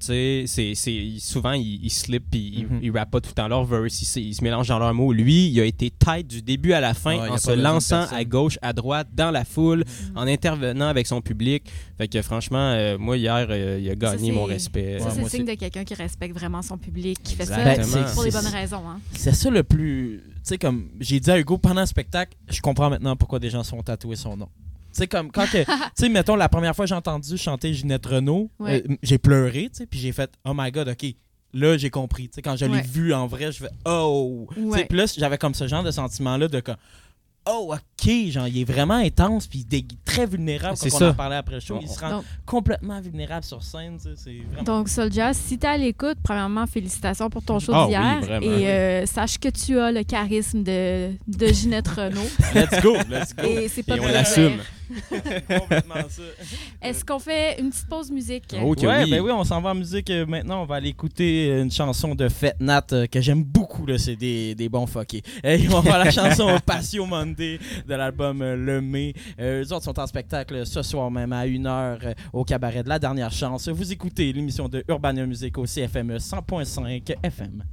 Speaker 3: souvent, ils, ils slip puis ils,
Speaker 4: Mhm.
Speaker 3: ils rappent pas tout le temps leur verse, ils, se- ils se mélangent dans leurs mots. Lui, il a été tight du début à la fin
Speaker 4: Ouais,
Speaker 3: en se lançant à gauche, à droite, dans la foule, en intervenant avec son public. Fait que franchement, euh, moi, hier, euh, il a gagné
Speaker 2: Ça,
Speaker 3: mon respect.
Speaker 2: Ça,
Speaker 4: Ouais,
Speaker 2: c'est
Speaker 4: moi
Speaker 2: signe de quelqu'un qui respecte vraiment son public, qui fait ça pour les
Speaker 4: C'est-
Speaker 2: bonnes raisons. Hein.
Speaker 4: C'est ça le plus. Tu sais, comme j'ai dit à Hugo pendant le spectacle, je comprends maintenant pourquoi des gens sont tatoués son nom. Tu sais, comme quand que. Tu sais, mettons, la première fois que j'ai entendu chanter Ginette Renault,
Speaker 2: Ouais.
Speaker 4: euh, j'ai pleuré, tu sais, puis j'ai fait, oh my god, ok. Là, j'ai compris. Tu sais, quand je l'ai
Speaker 2: Ouais.
Speaker 4: vu en vrai, je fais, oh. Tu sais,
Speaker 2: Ouais.
Speaker 4: Là, j'avais comme ce genre de sentiment-là de comme, oh, ok, genre, il est vraiment intense, puis il est très vulnérable
Speaker 3: C'est
Speaker 4: quand on
Speaker 3: ça.
Speaker 4: en parlait après le show. Il se rend
Speaker 2: Donc-
Speaker 4: complètement vulnérable sur scène, tu sais, c'est vraiment.
Speaker 2: Donc, Soldier, si t'es à l'écoute, premièrement, félicitations pour ton show
Speaker 3: Ah
Speaker 2: d'hier. et euh, sache que tu as le charisme de, de Ginette Renault.
Speaker 4: Let's go, let's go.
Speaker 2: et c'est pas
Speaker 3: Et on l'assume.
Speaker 2: Dire.
Speaker 4: Complètement ça.
Speaker 2: Est-ce qu'on fait une petite pause musique?
Speaker 3: Oh,
Speaker 4: ouais,
Speaker 3: oui.
Speaker 4: ben oui, on s'en va en musique euh, maintenant. On va aller écouter euh, une chanson de Fête Nat euh, que j'aime beaucoup. là, C'est des, des bons fuckés. Et on va voir la chanson Patio Monday de l'album Le Mai. Euh, eux autres sont en spectacle ce soir même à 1h au cabaret de la dernière chance. Vous écoutez l'émission de Urbania Music au CFME 100.5 FM.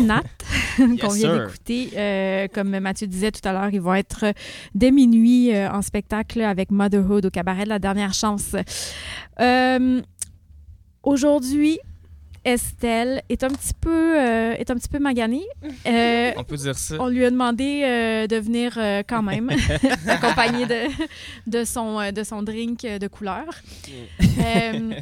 Speaker 2: Nat, qu'on
Speaker 3: Yes,
Speaker 2: vient d'écouter. Euh, comme Mathieu disait tout à l'heure, ils vont être euh, dès minuit euh, en spectacle avec Motherhood au cabaret de la dernière chance. Euh, Aujourd'hui, Estelle est un petit peu, euh, est un petit peu maganée. Euh,
Speaker 5: On peut dire ça.
Speaker 2: on lui a demandé euh, de venir euh, quand même, accompagné de, de, son, de son drink de couleur. Euh,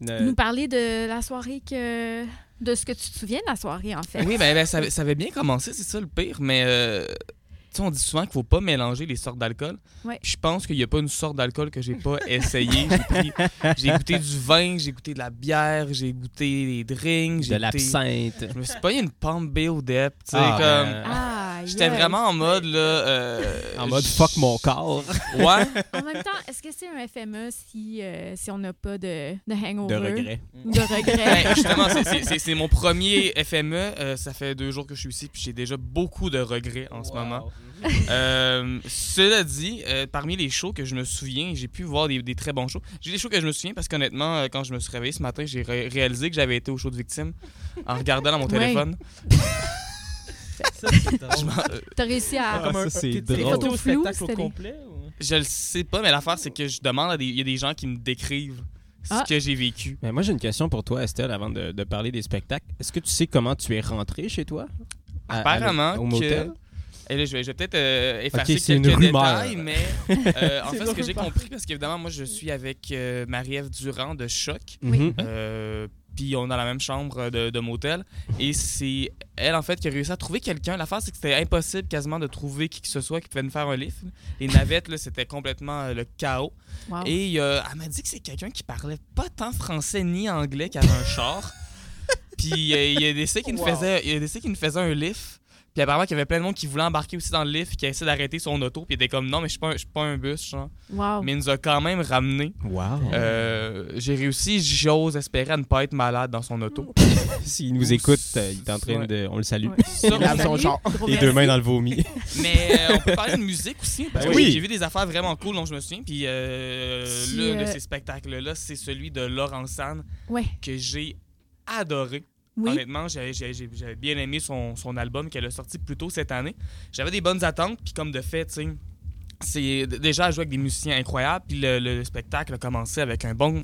Speaker 3: Ne-
Speaker 2: nous parler de la soirée que. De ce que tu te souviens de la soirée, en fait.
Speaker 5: Oui, ben, ben, ça, avait- ça avait bien commencé, c'est ça le pire, mais euh, tu sais, on dit souvent qu'il faut pas mélanger les sortes d'alcool.
Speaker 2: Ouais.
Speaker 5: Je pense qu'il n'y a pas une sorte d'alcool que j'ai pas essayé. J'ai pris- J'ai goûté du vin, j'ai goûté de la bière, j'ai goûté des drinks, j'ai
Speaker 3: de
Speaker 5: goûté-
Speaker 3: l'absinthe.
Speaker 5: Je me suis payé une Palm Bay au Dep, tu sais,
Speaker 3: Ah,
Speaker 5: comme...
Speaker 3: ben,
Speaker 2: Ah,
Speaker 5: J'étais vraiment en mode, là... euh,
Speaker 3: En mode fuck mon corps.
Speaker 5: Ouais.
Speaker 2: En même temps, est-ce que c'est un FME si, euh, si on n'a pas de, de hangover?
Speaker 3: De regret.
Speaker 2: De regret?
Speaker 5: Ben, justement, c'est- mon premier FME. euh, ça fait deux jours que je suis ici, puis j'ai déjà beaucoup de regrets en ce moment. Euh, cela dit, euh, parmi les shows que je me souviens, j'ai pu voir des, des très bons shows. J'ai des shows que je me souviens parce qu'honnêtement, euh, quand je me suis réveillé ce matin, j'ai ré- réalisé que j'avais été au show de victime en regardant dans mon téléphone.
Speaker 4: Ça, c'est drôle.
Speaker 5: Je, m'en- euh,
Speaker 2: T'as réussi à.
Speaker 3: Ah,
Speaker 4: Comme un-
Speaker 3: ça, c'est drôle.
Speaker 4: au spectacle au complet ou-
Speaker 5: je le sais pas, mais l'affaire, c'est que je demande à des. Il y a des gens qui me décrivent ce
Speaker 2: Ah.
Speaker 5: que j'ai vécu.
Speaker 3: Mais moi, j'ai une question pour toi, Estelle, avant de, de parler des spectacles. Est-ce que tu sais comment tu es rentré chez toi? À- à-
Speaker 5: Apparemment
Speaker 3: au
Speaker 5: que-
Speaker 3: motel?
Speaker 5: Et là, je vais, peut-être euh, effacer
Speaker 3: Ok, c'est
Speaker 5: quelques
Speaker 3: une
Speaker 5: détails, mais euh, en fait, ce que j'ai compris, parce qu'évidemment, moi, je suis avec euh, Marie-Ève Durand de Choc.
Speaker 3: Mhm.
Speaker 5: Euh, puis on est dans la même chambre de, de motel. Et c'est elle, en fait, qui a réussi à trouver quelqu'un. L'affaire, c'est que c'était impossible quasiment de trouver qui que ce soit qui pouvait nous faire un lift. Les navettes, là, c'était complètement euh, le chaos.
Speaker 2: Wow.
Speaker 5: Et euh, elle m'a dit que c'est quelqu'un qui parlait pas tant français ni anglais qui avait un char. Puis euh, il y a des qui nous
Speaker 4: Wow.
Speaker 5: faisait, il y a des qui nous faisaient un lift. Puis apparemment qu'il y avait plein de monde qui voulait embarquer aussi dans le lift, qui a essayé d'arrêter son auto, puis il était comme non mais je suis pas, un- je suis pas un bus, genre.
Speaker 2: Wow.
Speaker 5: Mais il nous a quand même ramené.
Speaker 3: Wow.
Speaker 5: Euh, J'ai réussi, j'ose espérer à ne pas être malade dans son auto.
Speaker 3: S'il nous écoute, euh, il est en train
Speaker 5: Ouais.
Speaker 3: de. On le salue.
Speaker 2: Ouais.
Speaker 5: Ça,
Speaker 4: Il lave son char.
Speaker 3: Les
Speaker 2: merci.
Speaker 3: deux mains dans le vomi.
Speaker 5: Mais euh, on peut parler de musique aussi. Parce
Speaker 3: Ben
Speaker 5: que
Speaker 3: oui.
Speaker 5: j'ai- j'ai vu des affaires vraiment cool dont je me souviens. Puis euh, l'un de ces spectacles-là, c'est celui de Laurent San
Speaker 2: Ouais.
Speaker 5: que j'ai adoré.
Speaker 2: Oui.
Speaker 5: Honnêtement, j'ai- j'ai- j'ai- j'avais bien aimé son, son album qu'elle a sorti plus tôt cette année. J'avais des bonnes attentes, puis comme de fait, tu sais, c'est déjà elle joue avec des musiciens incroyables, puis le, le spectacle a commencé avec un bon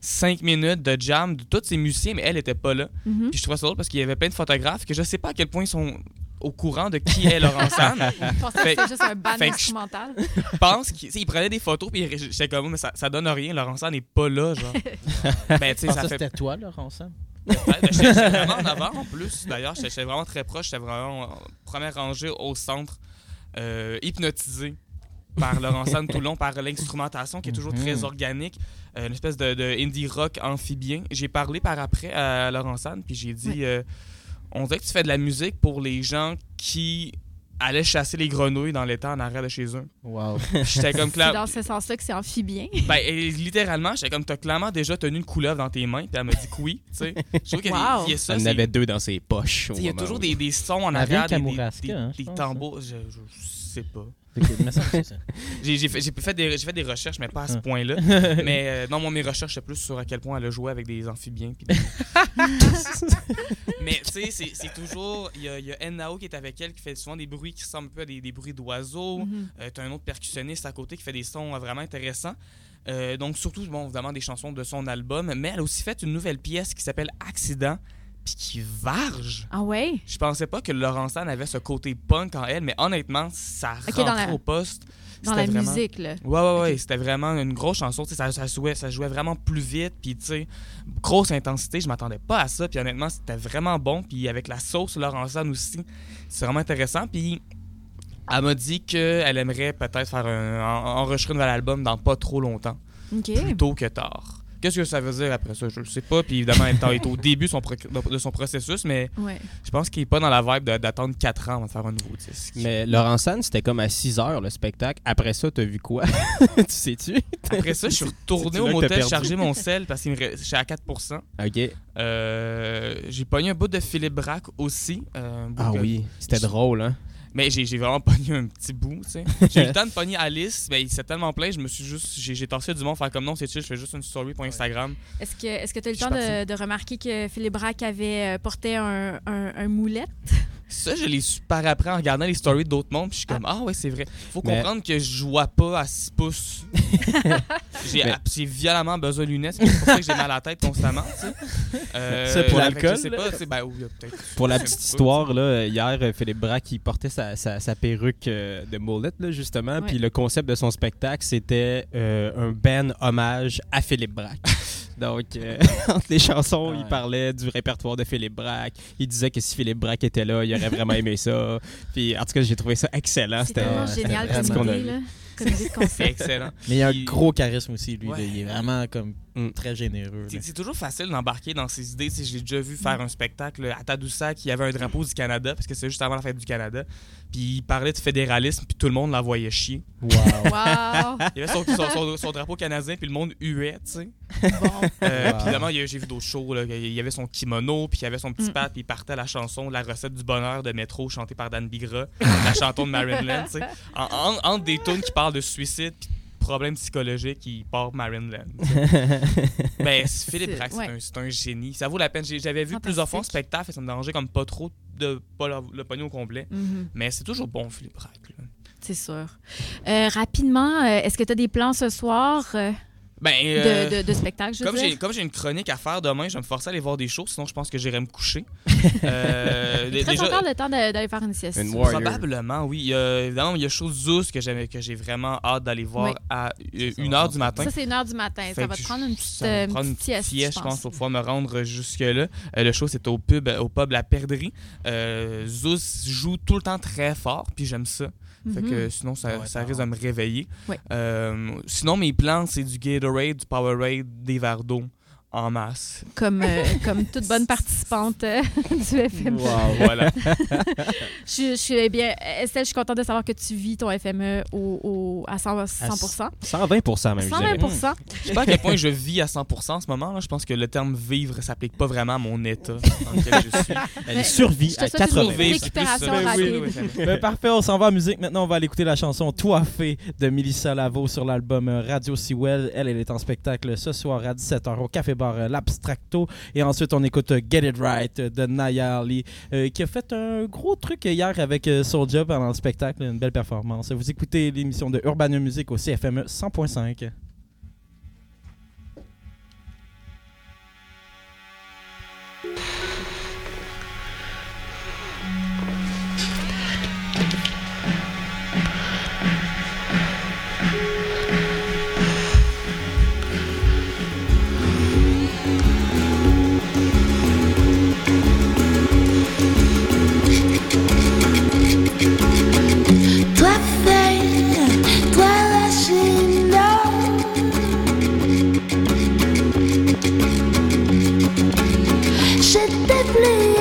Speaker 5: 5 minutes de jam de tous ces musiciens, mais elle était pas là.
Speaker 2: Mhm.
Speaker 5: Puis je trouvais ça drôle parce qu'il y avait plein de photographes que je sais pas à quel point ils sont au courant de qui est Laurent
Speaker 2: que
Speaker 5: Fait-
Speaker 2: c'était juste un ban instrumental.
Speaker 5: Je pense qu'il prenait des photos, puis il- j'étais comme, mais ça, ça donne rien, Laurent San n'est pas là, genre. ben, ça
Speaker 4: ça,
Speaker 5: fait
Speaker 4: c'était toi, Laurent Sam?
Speaker 5: Ben, J'étais vraiment en avant en plus. D'ailleurs, j'étais vraiment très proche. J'étais vraiment en première rangée au centre, euh, hypnotisé par Laurent long, par l'instrumentation qui est toujours
Speaker 4: Mhm.
Speaker 5: très organique, euh, une espèce de, de indie rock amphibien. J'ai parlé par après à Laurent San, puis j'ai dit euh, on dirait que tu fais de la musique pour les gens qui allaient chasser les grenouilles dans l'étang en arrière de chez eux.
Speaker 4: Wow.
Speaker 5: J'étais comme
Speaker 2: C'est dans ce sens-là que c'est amphibien.
Speaker 5: Ben, et littéralement, j'étais comme, t'as clairement déjà tenu une couleuvre dans tes mains, puis elle m'a dit que oui, tu sais. Je trouve qu'il y a des-
Speaker 2: Wow.
Speaker 5: il y a ça,
Speaker 3: Elle en avait deux dans ses poches.
Speaker 5: Il y a toujours des, des sons en arrière,
Speaker 4: de
Speaker 5: des, des,
Speaker 4: hein,
Speaker 5: des
Speaker 4: pense,
Speaker 5: tambours. Je, je sais pas. J'ai j'ai fait, j'ai fait des, j'ai fait des recherches, mais pas à ce
Speaker 4: Ah.
Speaker 5: point-là. mais euh, non, moi, mes recherches, c'est plus sur à quel point elle a joué avec des amphibiens. des- mais tu sais, c'est- c'est toujours. Il y a, y a Nao qui est avec elle, qui fait souvent des bruits qui ressemblent un peu à des, des bruits d'oiseaux.
Speaker 2: Mhm.
Speaker 5: Euh, T'as un autre percussionniste à côté qui fait des sons euh, vraiment intéressants. Euh, donc, surtout, bon, évidemment, des chansons de son album. Mais elle a aussi fait une nouvelle pièce qui s'appelle Accident, puis qui varge.
Speaker 2: Ah ouais?
Speaker 5: Je pensais pas que Laurent San avait ce côté punk en elle, mais honnêtement, ça
Speaker 2: Ok,
Speaker 5: rentrait
Speaker 2: dans la-
Speaker 5: au poste.
Speaker 2: Dans la
Speaker 5: vraiment-
Speaker 2: musique, là.
Speaker 5: Ouais, ouais, ouais. C'était vraiment une grosse chanson. Ça, ça, jouait, ça jouait vraiment plus vite. Puis, tu sais, grosse intensité. Je m'attendais pas à ça. Puis, honnêtement, c'était vraiment bon. Puis, avec la sauce Laurent San aussi, c'est vraiment intéressant. Puis, elle m'a dit qu'elle aimerait peut-être faire un, en- enregistrer un nouvel album dans pas trop longtemps,
Speaker 2: OK.
Speaker 5: plus tôt que tard. Qu'est-ce que ça veut dire après ça? Je le sais pas. Puis, évidemment, elle est au début son de son processus, mais
Speaker 2: Ouais.
Speaker 5: je pense qu'il est pas dans la vibe d'attendre 4 ans avant de faire un nouveau disque.
Speaker 3: Mais Laurent San, c'était comme à 6 heures le spectacle. Après ça, t'as vu quoi? tu sais-tu?
Speaker 5: Après ça, je suis retourné au motel charger mon sel parce que j'étais à 4
Speaker 3: Ok.
Speaker 5: Euh, j'ai pogné un bout de Philippe Braque aussi. euh,
Speaker 3: Ah oui, c'était drôle, hein?
Speaker 5: Mais j'ai j'ai vraiment pogné un petit bout, tu sais. J'ai eu le temps de pogner Alice, mais il s'est tellement plein, je me suis juste. J'ai tassé du monde, faire comme non, c'est chill, je fais juste une story pour Instagram.
Speaker 2: Est-ce que est-ce que tu as eu le temps de remarquer que Philippe Braque avait euh, porté un, un, un moulette?
Speaker 5: Ça, je l'ai su par après en regardant les stories d'autres mondes, puis je suis comme, ah ouais, c'est vrai. Faut
Speaker 4: Mais-
Speaker 5: comprendre que je vois pas à 6 pouces. j'ai
Speaker 3: Mais-
Speaker 5: j'ai violemment besoin de lunettes, c'est pour ça que j'ai mal à la tête constamment, tu sais. Euh,
Speaker 4: C'est pour
Speaker 5: fait que
Speaker 4: l'alcool,
Speaker 5: Je sais
Speaker 4: là?
Speaker 5: pas, tu sais, ben oui, peut-être.
Speaker 3: Pour la petite histoire, là, hier, euh, Philippe Braque, il portait sa, sa, sa perruque euh, de mullet, là, justement.
Speaker 2: Ouais.
Speaker 3: Puis le concept de son spectacle, c'était euh, un ben hommage à Philippe Braque. Donc, euh, entre les chansons, il parlait du répertoire de Philippe Braque. Il disait que si Philippe Braque était là, il aurait vraiment aimé ça. Puis, en tout cas, j'ai trouvé ça excellent.
Speaker 2: C'est
Speaker 3: C'était
Speaker 2: génial comme idée, là. Comme idée de
Speaker 5: C'est
Speaker 2: concept.
Speaker 5: excellent.
Speaker 4: Mais il a un gros charisme aussi, lui.
Speaker 5: Ouais.
Speaker 4: là. Il est vraiment comme
Speaker 3: Mm.
Speaker 4: très généreux.
Speaker 5: C'est
Speaker 4: là.
Speaker 5: toujours facile d'embarquer dans ces idées. Sais, J'ai déjà vu faire un spectacle à Tadoussac qui avait un drapeau du Canada, parce que c'est juste avant la fête du Canada. Puis il parlait de fédéralisme, puis tout le monde la voyait chier.
Speaker 4: Wow.
Speaker 2: Wow!
Speaker 5: Il y avait son, son- son- son drapeau canadien, puis le monde huait, tu sais.
Speaker 2: Bon.
Speaker 5: Euh,
Speaker 4: Wow.
Speaker 5: Puis évidemment, il y a- j'ai vu d'autres shows. Là. Il y avait son kimono, puis il y avait son petit
Speaker 2: Mm.
Speaker 5: pad, puis il partait la chanson La recette du bonheur de Métro, chantée par Dan Bigra, la chanson de Marilyn, tu sais. En, en- entre des tunes qui parlent de suicide, puis de problèmes psychologiques, il part sais. ben, c'est- Philippe Braque, c'est
Speaker 2: ouais.
Speaker 5: un, c'est un génie. Ça vaut la peine. J'avais vu plusieurs fois en
Speaker 2: Fantastique.
Speaker 5: spectacle, et ça me dérangeait comme pas trop de pas le, le pognon au complet.
Speaker 2: Mhm,
Speaker 5: Mais c'est toujours bon, Philippe Braque.
Speaker 2: c'est sûr. Euh, rapidement, euh, est-ce que tu as des plans ce soir? Euh,
Speaker 5: Ben,
Speaker 2: de,
Speaker 5: euh,
Speaker 2: de, de spectacle, je
Speaker 5: Comme j'ai,
Speaker 2: dire?
Speaker 5: comme j'ai une chronique à faire demain, je vais me forcer à aller voir des shows, sinon je pense que j'irai me coucher. Euh,
Speaker 2: Il te reste encore le temps d'aller faire une sieste.
Speaker 3: Une
Speaker 5: probablement, oui. Il y a- évidemment, il y a chose Zeus que, j'ai vraiment hâte d'aller voir
Speaker 2: Oui.
Speaker 5: à euh,
Speaker 4: Ça,
Speaker 5: une
Speaker 4: ça
Speaker 5: heure
Speaker 4: va
Speaker 5: du matin.
Speaker 2: Ça, c'est une heure du matin.
Speaker 5: Fait
Speaker 2: Ça va te prendre une petite, euh,
Speaker 5: prendre
Speaker 2: une petite sieste,
Speaker 5: je pense, pour pouvoir me rendre jusque-là. Euh, le show, c'est au pub, au pub La Perdrix. Euh, Zeus joue tout le temps très fort, puis j'aime ça. Fait
Speaker 2: Mhm.
Speaker 5: que sinon, ça,
Speaker 4: Ouais,
Speaker 5: ça
Speaker 4: ça
Speaker 5: risque de me réveiller.
Speaker 2: Ouais.
Speaker 5: Euh, sinon, mes plans, c'est du Gatorade, du Powerade, des verres d'eau en masse.
Speaker 2: Comme, euh, comme toute bonne participante euh, du FME.
Speaker 5: voilà.
Speaker 2: Je, suis- je suis bien. Estelle, je suis contente de savoir que tu vis ton FME au, au- à 100, 100%.
Speaker 3: 120% même, je dirais.
Speaker 2: 120
Speaker 5: Je sais pas à quel point je vis à 100% en ce moment. Là. Je pense que le terme vivre s'applique pas vraiment à mon état dans lequel je suis.
Speaker 4: Elle survit
Speaker 2: je
Speaker 4: à
Speaker 2: souhaite une
Speaker 4: 80.
Speaker 5: Survivre, c'est plus
Speaker 2: récupération
Speaker 5: ça.
Speaker 2: rapide.
Speaker 5: Oui, oui, oui.
Speaker 4: Ben, parfait, on s'en va en musique. Maintenant, on va aller écouter la chanson Toi fait de Melissa Lavo sur l'album Radio Sewell. Elle, elle est en spectacle ce soir à 17h au Café Bar euh, L'Abstracto. Et ensuite, on écoute euh, Get It Right euh, de Naya Ali, euh, qui a fait un gros truc hier avec Soulja pendant le spectacle. Une belle performance. Vous écoutez l'émission de Urbania Music au CFME 100.5.
Speaker 10: please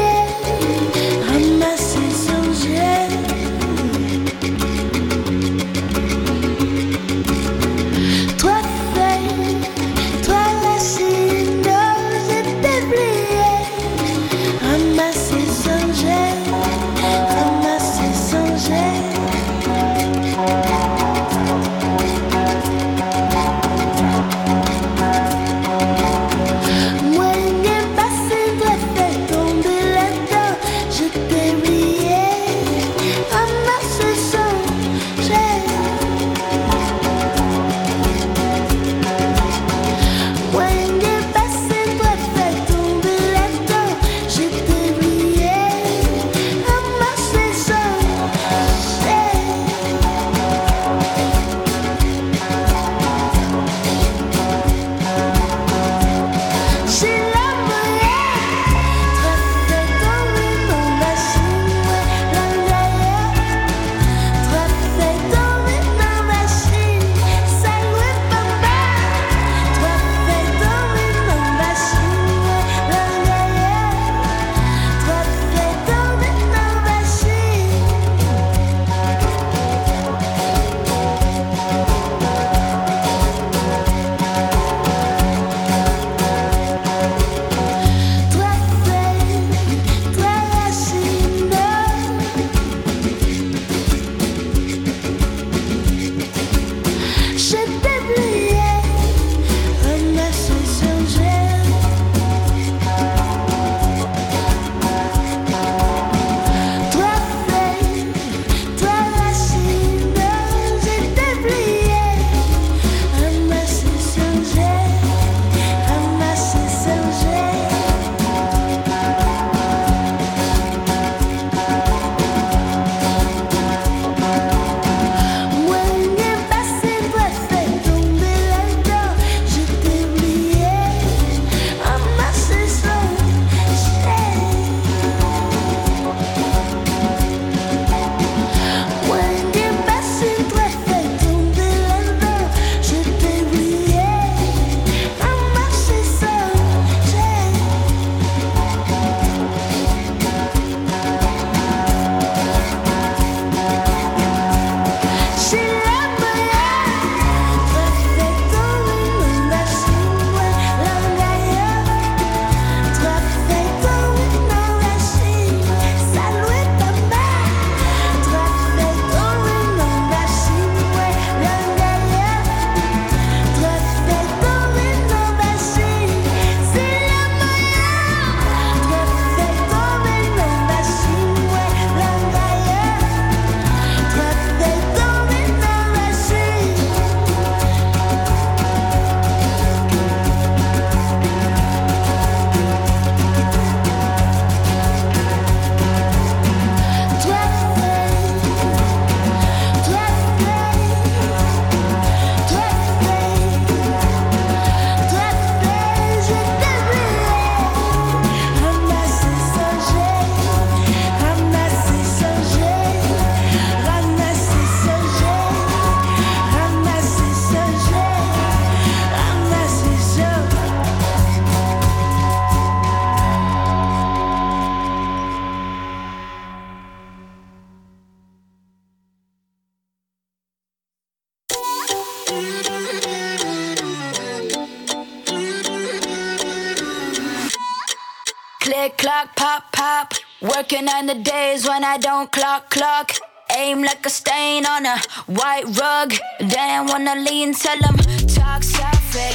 Speaker 10: Click, clock, pop, pop. Working on the days when I don't clock, clock. Aim like a stain on a white rug. Damn, wanna lean, tell them talk softly.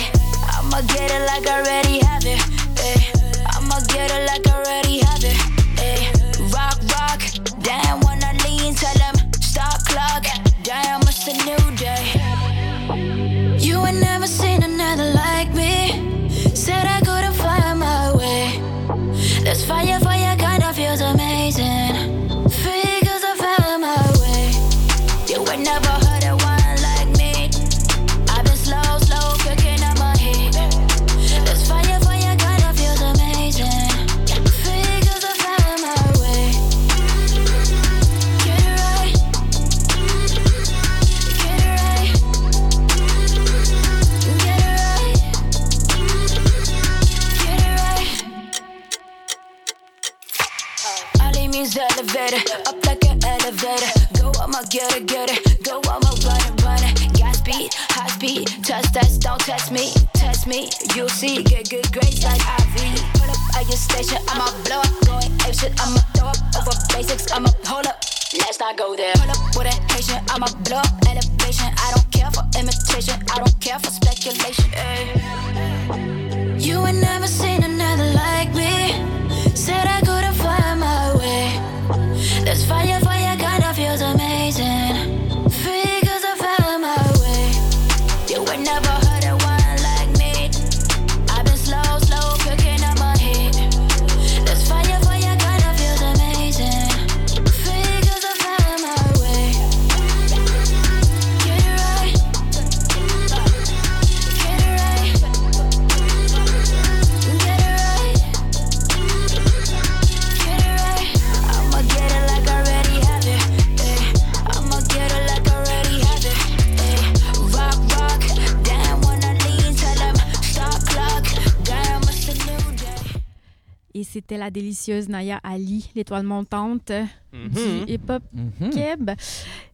Speaker 10: I'ma get it like I already have it. eh. I'ma get it like station, I'ma blow up. Going ape shit, I'ma throw up. Over basics, I'ma hold up. Let's not go there. Pull up with a Haitian, I'ma blow up. Elevation, I don't care for imitation. I don't care for speculation. Ay. You ain't never seen another like me. Said I couldn't find my way. There's fire,
Speaker 2: c'était la délicieuse Naya Ali, l'étoile montante
Speaker 3: Mhm.
Speaker 2: du hip-hop. Keb.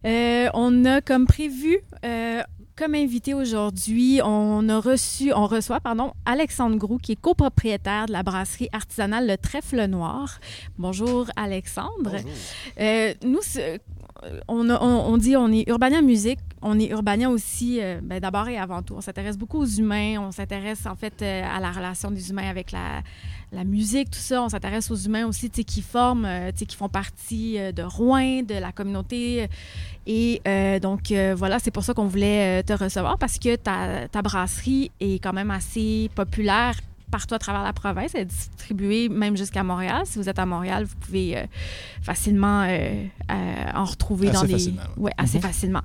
Speaker 2: Euh, on a comme prévu, euh, comme invité aujourd'hui, on a reçu, on reçoit, pardon, Alexandre Groux, qui est copropriétaire de la brasserie artisanale Le Trèfle Noir. Bonjour Alexandre. Euh, nous, on, a- on- on dit on est Urbania Musique, on est Urbania aussi, euh, ben, d'abord et avant tout. On s'intéresse beaucoup aux humains, on s'intéresse en fait euh, à la relation des humains avec la, la musique, tout ça. On s'intéresse aux humains aussi, qui forment, euh, qui font partie euh, de Rouen, de la communauté. Et euh, donc, voilà, c'est pour ça qu'on voulait te recevoir parce que ta brasserie est quand même assez populaire partout à travers la province. Elle est distribuée même jusqu'à Montréal. Si vous êtes à Montréal, vous pouvez euh, facilement euh, euh, en retrouver
Speaker 11: Assez
Speaker 2: dans des...
Speaker 11: facilement, ouais.
Speaker 2: Ouais, assez facilement.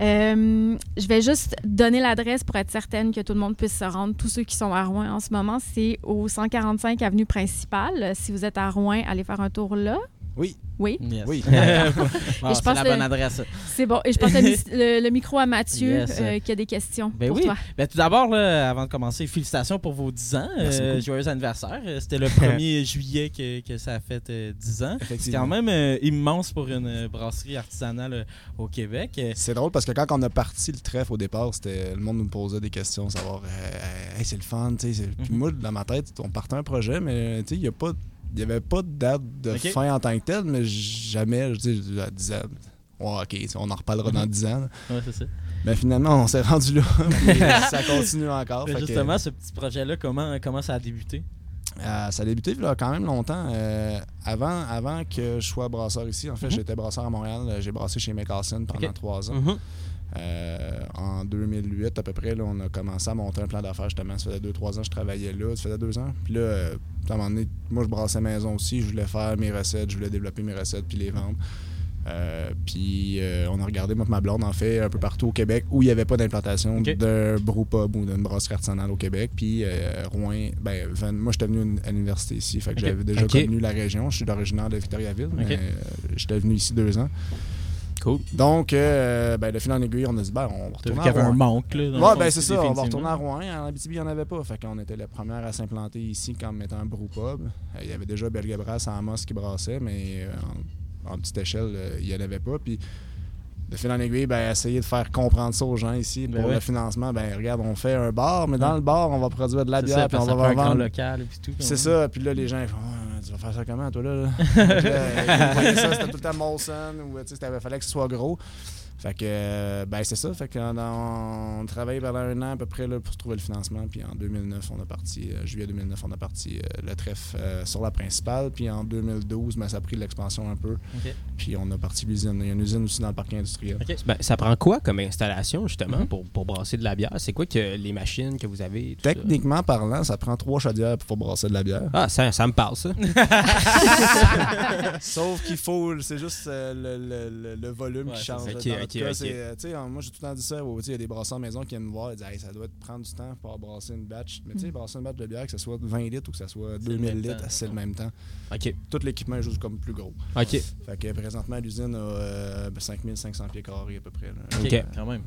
Speaker 2: Euh, je vais juste donner l'adresse pour être certaine que tout le monde puisse se rendre. Tous ceux qui sont à Rouen en ce moment, c'est au 145 avenue principale. Si vous êtes à Rouen, allez faire un tour là.
Speaker 11: Oui.
Speaker 2: Oui.
Speaker 4: Yes.
Speaker 11: Oui.
Speaker 4: Bon,
Speaker 2: je
Speaker 4: c'est
Speaker 2: pense
Speaker 4: la bonne adresse.
Speaker 2: C'est bon. Et je passe le, micro à Mathieu
Speaker 4: Yes.
Speaker 2: euh, qui a des questions
Speaker 4: Ben
Speaker 2: pour
Speaker 4: oui.
Speaker 2: toi.
Speaker 4: Ben, tout d'abord, là, avant de commencer, félicitations pour vos 10 ans.
Speaker 11: Merci
Speaker 4: Euh, joyeux anniversaire. Euh, C'était le 1er juillet que, que ça a fait euh, 10 ans. C'est quand même euh, immense pour une brasserie artisanale euh, au Québec.
Speaker 11: C'est drôle parce que quand on a parti le trèfle au départ, c'était le monde nous posait des questions, savoir euh, Hey, c'est le fun, tu sais. c'est- Puis
Speaker 4: Mhm.
Speaker 11: moi, dans ma tête, on partait un projet, mais tu sais, il y a pas il y avait pas de date de fin en tant que telle, mais jamais, je dis, je disais, ouais, ok, on en reparlera dans
Speaker 4: Mhm. 10
Speaker 11: 10 ans.
Speaker 4: ouais, c'est ça.
Speaker 11: Mais finalement, on s'est rendu là. ça continue encore. Que-
Speaker 4: justement, ce petit projet-là, comment, comment ça a débuté?
Speaker 11: Euh, ça a débuté il y a quand même longtemps. Euh, avant, avant que je sois brasseur ici, en fait,
Speaker 4: Mhm.
Speaker 11: j'étais brasseur à Montréal. Euh, J'ai brassé chez McCarson pendant trois ans.
Speaker 3: Mhm.
Speaker 11: Euh, en 2008, à peu près, là, on a commencé à monter un plan d'affaires justement. Ça faisait 2-3 ans que je travaillais là. Ça faisait deux ans. Puis là, euh, à un moment donné, moi, je brassais maison aussi. Je voulais faire mes recettes, je voulais développer mes recettes puis les vendre. Euh, puis on a regardé, moi ma blonde, en fait, un peu partout au Québec où il n'y avait pas d'implantation
Speaker 4: Ok.
Speaker 11: d'un brewpub ou d'une brasserie artisanale au Québec. Puis Rouen, ben, moi j'étais venu à l'université ici, fait que
Speaker 4: Ok.
Speaker 11: j'avais déjà connu la région. Je suis originaire de Victoriaville, mais j'étais venu ici deux ans.
Speaker 3: Cool.
Speaker 11: Donc, euh, ben, de fil en aiguille, on a dit, ben, on va retourner
Speaker 4: qu'il y avait un manque, là. dans
Speaker 11: Ouais, ben c'est ça, on va retourner à Rouen. En Abitibi, il n'y en avait pas. Fait qu'on était les premières à s'implanter ici comme étant un brewpub. Euh, Il y avait déjà Belgabras à Amos qui brassait, mais euh, en, en petite échelle, il n'y en avait pas. Puis de fil en aiguille, ben, essayer de faire comprendre ça aux gens ici
Speaker 4: Ben
Speaker 11: pour
Speaker 4: ouais.
Speaker 11: le financement. Ben regarde, on fait un bar, mais dans le bar, on va produire de la bière, puis on va vendre.
Speaker 4: local et puis tout.
Speaker 11: C'est ça, puis là, les gens ils font tu vas faire ça comment, toi, là? là? Euh, ça, c'était tout le temps Molson, ou, tu sais, il fallait que ce soit gros. Fait que, euh, ben, c'est ça. Fait qu'on a- on travaillait pendant un an à peu près là, pour trouver le financement. Puis en 2009, on a parti, euh, juillet 2009, on a parti euh, le trèfle euh, sur la principale. Puis en 2012, ben, ça a pris de l'expansion un peu. Puis on a parti l'usine. Il y a une usine aussi dans le parc industriel.
Speaker 3: Ben, ça prend quoi comme installation, justement,
Speaker 4: Mhm.
Speaker 3: pour, pour brasser de la bière? C'est quoi que les machines que vous avez? tout ça?
Speaker 11: Techniquement parlant, ça prend trois chaudières pour brasser de la bière.
Speaker 3: Ah, ça, ça me parle, ça.
Speaker 11: Sauf qu'il faut, c'est juste euh, le, le- le- le volume
Speaker 3: Ouais,
Speaker 11: qui change.
Speaker 3: Ça.
Speaker 11: Dans
Speaker 3: Ok,
Speaker 11: notre
Speaker 3: ok,
Speaker 11: cas,
Speaker 3: ok.
Speaker 11: c'est, euh, euh, moi j'ai tout le temps dit ça. Il y a des brasseurs maison qui viennent me voir et disent Hey, ça doit te prendre du temps pour brasser une batch. Mais tu sais,
Speaker 2: Mm.
Speaker 11: brasser une batch de bière, que ce soit 20 litres ou que ce soit
Speaker 4: le
Speaker 11: 2000
Speaker 4: même
Speaker 11: litres, c'est le même temps.
Speaker 3: OK.
Speaker 11: Tout l'équipement est juste comme plus gros.
Speaker 3: OK.
Speaker 11: Fait que présentement, l'usine a euh, 5500 pieds carrés à peu près. là.
Speaker 3: Ok.
Speaker 11: Euh,
Speaker 4: Quand même.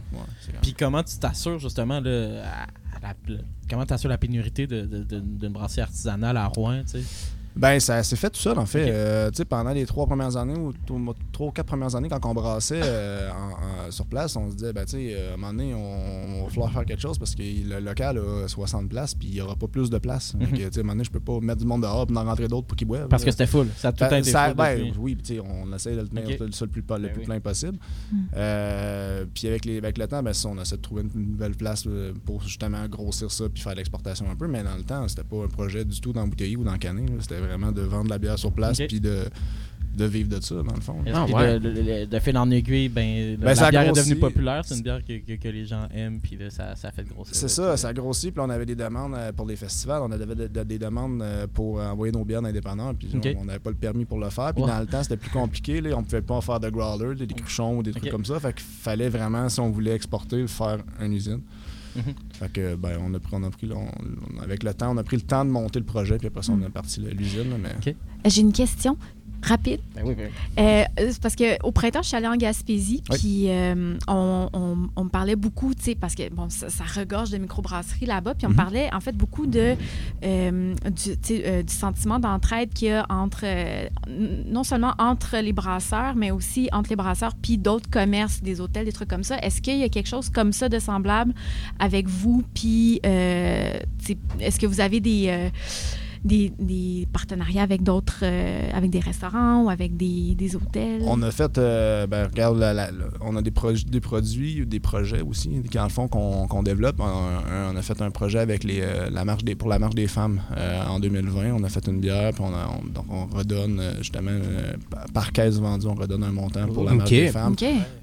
Speaker 4: Puis comment tu t'assures justement là, à- à la- le- comment tu assures la pénurité de- de- de- d'une brasserie artisanale à Rouen, tu sais?
Speaker 11: Ben, ça s'est fait tout seul, en fait. Euh, tu sais, pendant les trois premières années, ou trois ou quatre premières années, quand on brassait euh, en- en- sur place, on se disait, ben, tu sais, euh, à un moment donné, on, on va falloir faire quelque chose parce que le local a 60 places, puis il n'y aura pas plus de place.
Speaker 4: Mhm.
Speaker 11: Tu sais, à un moment donné, je peux pas mettre du monde dehors et en rentrer d'autres pour qu'ils boivent.
Speaker 4: Parce
Speaker 11: là.
Speaker 4: que c'était full. Ça a tout
Speaker 11: Ben,
Speaker 4: été
Speaker 11: ça-
Speaker 4: full
Speaker 11: ben, oui, tu sais, on essaie de le tenir le, plus, le
Speaker 4: Ben
Speaker 11: plus
Speaker 4: oui.
Speaker 11: plein possible.
Speaker 2: Mm.
Speaker 11: Euh, puis avec, les, avec le temps, ben, ça, on essaie de trouver une nouvelle place pour justement grossir ça puis faire l'exportation un peu. Mais dans le temps, c'était pas un projet du tout d'embouteiller ou d'encanner. C'était vraiment de vendre la bière sur place
Speaker 4: Ok.
Speaker 11: puis de, de vivre de ça, dans le fond.
Speaker 3: Ah, ouais.
Speaker 4: de, de- de- de fil en aiguille, ben,
Speaker 11: Ben,
Speaker 4: la
Speaker 11: ça a
Speaker 4: bière est devenue populaire. C'est une bière que, que- que les gens aiment, puis là, ça, ça a fait grossir.
Speaker 11: C'est ça, ça a grossi. Puis on avait des demandes euh, pour les festivals. On avait de- de- des demandes euh, pour envoyer nos bières indépendantes. Puis on- n'avait pas le permis pour le faire. Puis dans le temps, c'était plus compliqué. Là. On pouvait pas en faire de growler, des, cruchons ou des trucs comme ça. Fait qu'il fallait vraiment, si on voulait exporter, faire une usine.
Speaker 4: Mhm.
Speaker 11: Fait que, ben, on a pris, on a pris, on- on- avec le temps, on a pris le temps de monter le projet. Puis après ça, on a parti le- l'usine. Mais...
Speaker 4: Ok.
Speaker 2: J'ai une question rapide.
Speaker 4: Ben oui, ben oui.
Speaker 2: Euh, c'est parce qu'au printemps, je suis allée en Gaspésie,
Speaker 11: Oui.
Speaker 2: puis euh, on, on- on me parlait beaucoup, tu sais, parce que bon, ça, ça regorge de microbrasseries là-bas, puis on me
Speaker 11: Mhm.
Speaker 2: parlait en fait beaucoup de, euh, du, euh, du sentiment d'entraide qu'il y a entre, euh, non seulement entre les brasseurs, mais aussi entre les brasseurs puis d'autres commerces, des hôtels, des trucs comme ça. Est-ce qu'il y a quelque chose comme ça de semblable avec vous, puis euh, est-ce que vous avez des... des, des partenariats avec d'autres, euh, avec des restaurants ou avec des, des hôtels?
Speaker 11: On a fait, euh, ben, regarde, la- la- la- on a des, proj- des produits, des projets aussi, qui en font qu'on qu'on développe. On, un- on a fait un projet avec les, euh, la marche des, pour la marche des femmes euh, en 2020. On a fait une bière, puis on, a- on- donc on redonne justement euh, par caisse vendue, on redonne un montant pour la marche des femmes.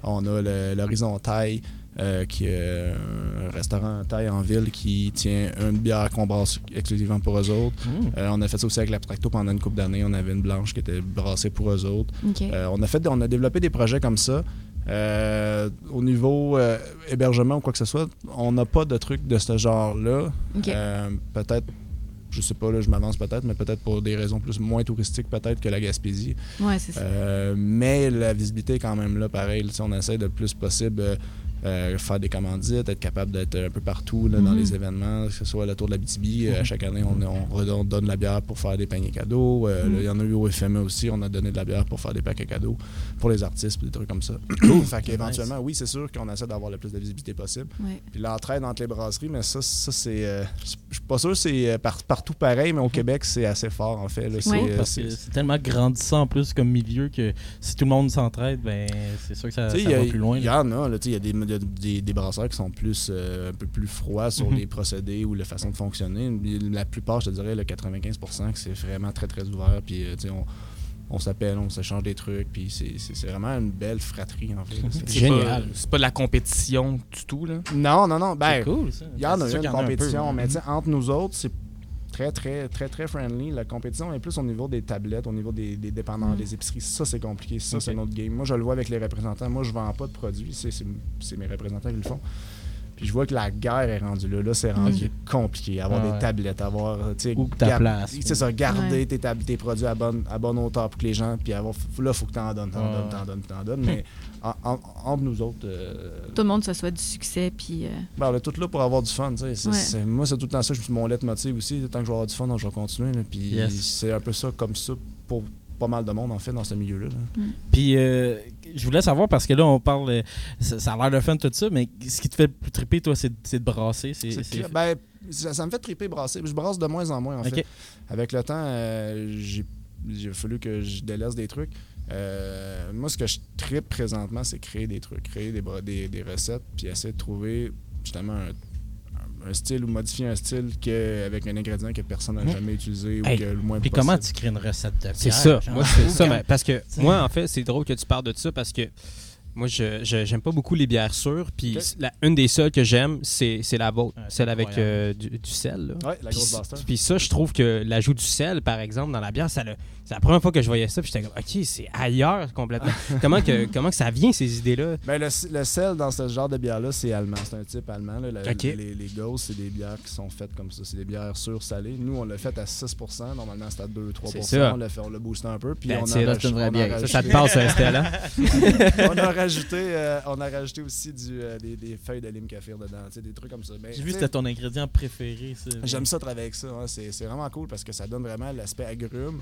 Speaker 11: On a le- l'Horizon Taille, euh, qui est un restaurant taille en ville qui tient une bière qu'on brasse exclusivement pour eux autres.
Speaker 4: Mmh.
Speaker 11: Euh, on a fait ça aussi avec l'Abstracto pendant une couple d'années. On avait une blanche qui était brassée pour eux autres. Euh, on, a fait, on a développé des projets comme ça. Euh, au niveau euh, hébergement ou quoi que ce soit, on n'a pas de trucs de ce genre-là. Euh, peut-être, je sais pas, là, je m'avance peut-être, mais peut-être pour des raisons plus moins touristiques peut-être que la Gaspésie.
Speaker 2: ouais, c'est ça.
Speaker 11: Euh, mais la visibilité est quand même là, pareil. On essaie le plus possible euh, faire des commandites, être capable d'être un peu partout là, dans
Speaker 2: Mhm.
Speaker 11: les événements, que ce soit le Tour de la BTB. euh, chaque année, on, on redonne donne de la bière pour faire des paniers cadeaux. Euh,
Speaker 2: Mhm.
Speaker 11: là, Il y en a eu au FME aussi, on a donné de la bière pour faire des paquets cadeaux pour les artistes, des trucs comme ça. fait qu'éventuellement, oui, c'est sûr qu'on essaie d'avoir le plus de visibilité possible.
Speaker 2: Ouais.
Speaker 11: Puis l'entraide entre les brasseries, mais ça, ça c'est. euh, je suis pas sûr que c'est euh, par- partout pareil, mais au Québec, c'est assez fort en fait. là. C'est,
Speaker 2: Ouais.
Speaker 11: euh, c'est-
Speaker 4: tellement grandissant en plus comme milieu que si tout le monde s'entraide, ben c'est sûr que ça,
Speaker 11: a-
Speaker 4: va plus loin.
Speaker 11: Il y
Speaker 4: là.
Speaker 11: en a, il y a des, des, des brasseurs qui sont plus, euh, un peu plus froids sur
Speaker 4: Mhm.
Speaker 11: les procédés ou la façon de fonctionner. La plupart, je te dirais, le 95%, que c'est vraiment très, très ouvert. Puis, euh, tu sais, on, on s'appelle, on s'échange des trucs. Puis, c'est- c'est c'est vraiment une belle fratrie, en fait. C'est-
Speaker 5: C'est
Speaker 3: Génial.
Speaker 5: pas- C'est pas de la compétition du tout, là?
Speaker 11: Non, non, non. Ben,
Speaker 4: C'est cool, ça.
Speaker 11: il y en a une compétition, mais tu sais, entre nous autres, c'est très, très, très, très friendly. La compétition est plus au niveau des tablettes, au niveau des, des dépendants,
Speaker 2: Mm.
Speaker 11: des épiceries. Ça, c'est compliqué. Ça,
Speaker 4: Ok.
Speaker 11: c'est notre game. Moi, je le vois avec les représentants. Moi, je vends pas de produits. C'est, c'est, c'est mes représentants qui le font. Puis je vois que la guerre est rendue là. Là, c'est rendu compliqué. Avoir
Speaker 4: Ah
Speaker 11: des
Speaker 4: ouais.
Speaker 11: tablettes, avoir. tu sais,
Speaker 4: Ou que ta
Speaker 11: gar-
Speaker 4: place.
Speaker 11: C'est ça, garder
Speaker 2: Ouais.
Speaker 11: tes, tab- tes produits à bonne, à bonne hauteur pour que les gens. Puis avoir, là, il faut que tu en donnes, t'en
Speaker 4: Ouais.
Speaker 11: donnes, t'en donnes, t'en donnes. Mais en- en- entre nous autres. euh,
Speaker 2: Tout le monde se souhaite du succès, puis... euh,
Speaker 11: ben, on est tous là pour avoir du fun. tu sais. C'est-
Speaker 2: Ouais.
Speaker 11: c'est- moi, c'est tout le temps ça. Je suis mon leitmotiv aussi. Tant que je vais avoir du fun, donc je vais continuer. là. Puis
Speaker 4: Yes.
Speaker 11: c'est un peu ça, comme ça, pour pas mal de monde, en fait, dans ce milieu-là. là.
Speaker 4: Puis euh, je voulais savoir parce que là on parle, euh, ça, ça a l'air de fun tout ça, mais ce qui te fait triper toi, c'est de brasser. c'est-.
Speaker 11: Ben, ça, ça me fait triper brasser. Je brasse de moins en moins, en fait. Avec le temps, euh, j'ai il a fallu que je délaisse des trucs. Euh, moi, ce que je tripe présentement, c'est créer des trucs, créer des, des, des recettes, puis essayer de trouver justement un, un style ou modifier un style que, avec un ingrédient que personne n'a jamais utilisé
Speaker 4: Hey,
Speaker 11: ou que le moins
Speaker 4: Puis
Speaker 11: possible.
Speaker 4: comment tu crées une recette de bière?
Speaker 3: C'est ça.
Speaker 4: genre?
Speaker 3: Moi, c'est ça. ben, parce que
Speaker 4: T'sais.
Speaker 3: moi, en fait, c'est drôle que tu parles de ça parce que moi, je j'aime pas beaucoup les bières sûres. Puis une des seules que j'aime, c'est c'est la vôtre,
Speaker 4: Ouais,
Speaker 3: celle avec euh, du, du sel. là.
Speaker 11: Ouais, la
Speaker 3: Puis
Speaker 11: grosse.
Speaker 3: Puis ça, je trouve que l'ajout du sel, par exemple, dans la bière, ça le- c'est la première fois que je voyais ça. Puis j'étais comme, OK, c'est ailleurs complètement. comment, que, comment que ça vient, ces idées-là?
Speaker 11: Ben, le, le sel dans ce genre de bière-là, c'est allemand. C'est un type allemand. là. Les, les Ghosts, c'est des bières qui sont faites comme ça. C'est des bières sûres salées. Nous, on l'a fait à 6% Normalement, c'était à 2-3
Speaker 3: C'est ça.
Speaker 11: On l'a fait, on l'a boosté un peu. Puis
Speaker 3: That's
Speaker 11: on
Speaker 4: C'est une vraie
Speaker 11: on a
Speaker 4: bière.
Speaker 3: Ça, ça te
Speaker 11: rajouté-
Speaker 3: passe, Stella?
Speaker 11: on, a rajouté, euh, on a rajouté aussi du, euh, des, des feuilles de lime kaffir dedans. tu sais, Des trucs comme ça. Ben,
Speaker 4: J'ai vu que c'était ton ingrédient préféré.
Speaker 11: J'aime ça travailler avec ça. hein. C'est c'est vraiment cool parce que ça donne vraiment l'aspect agrume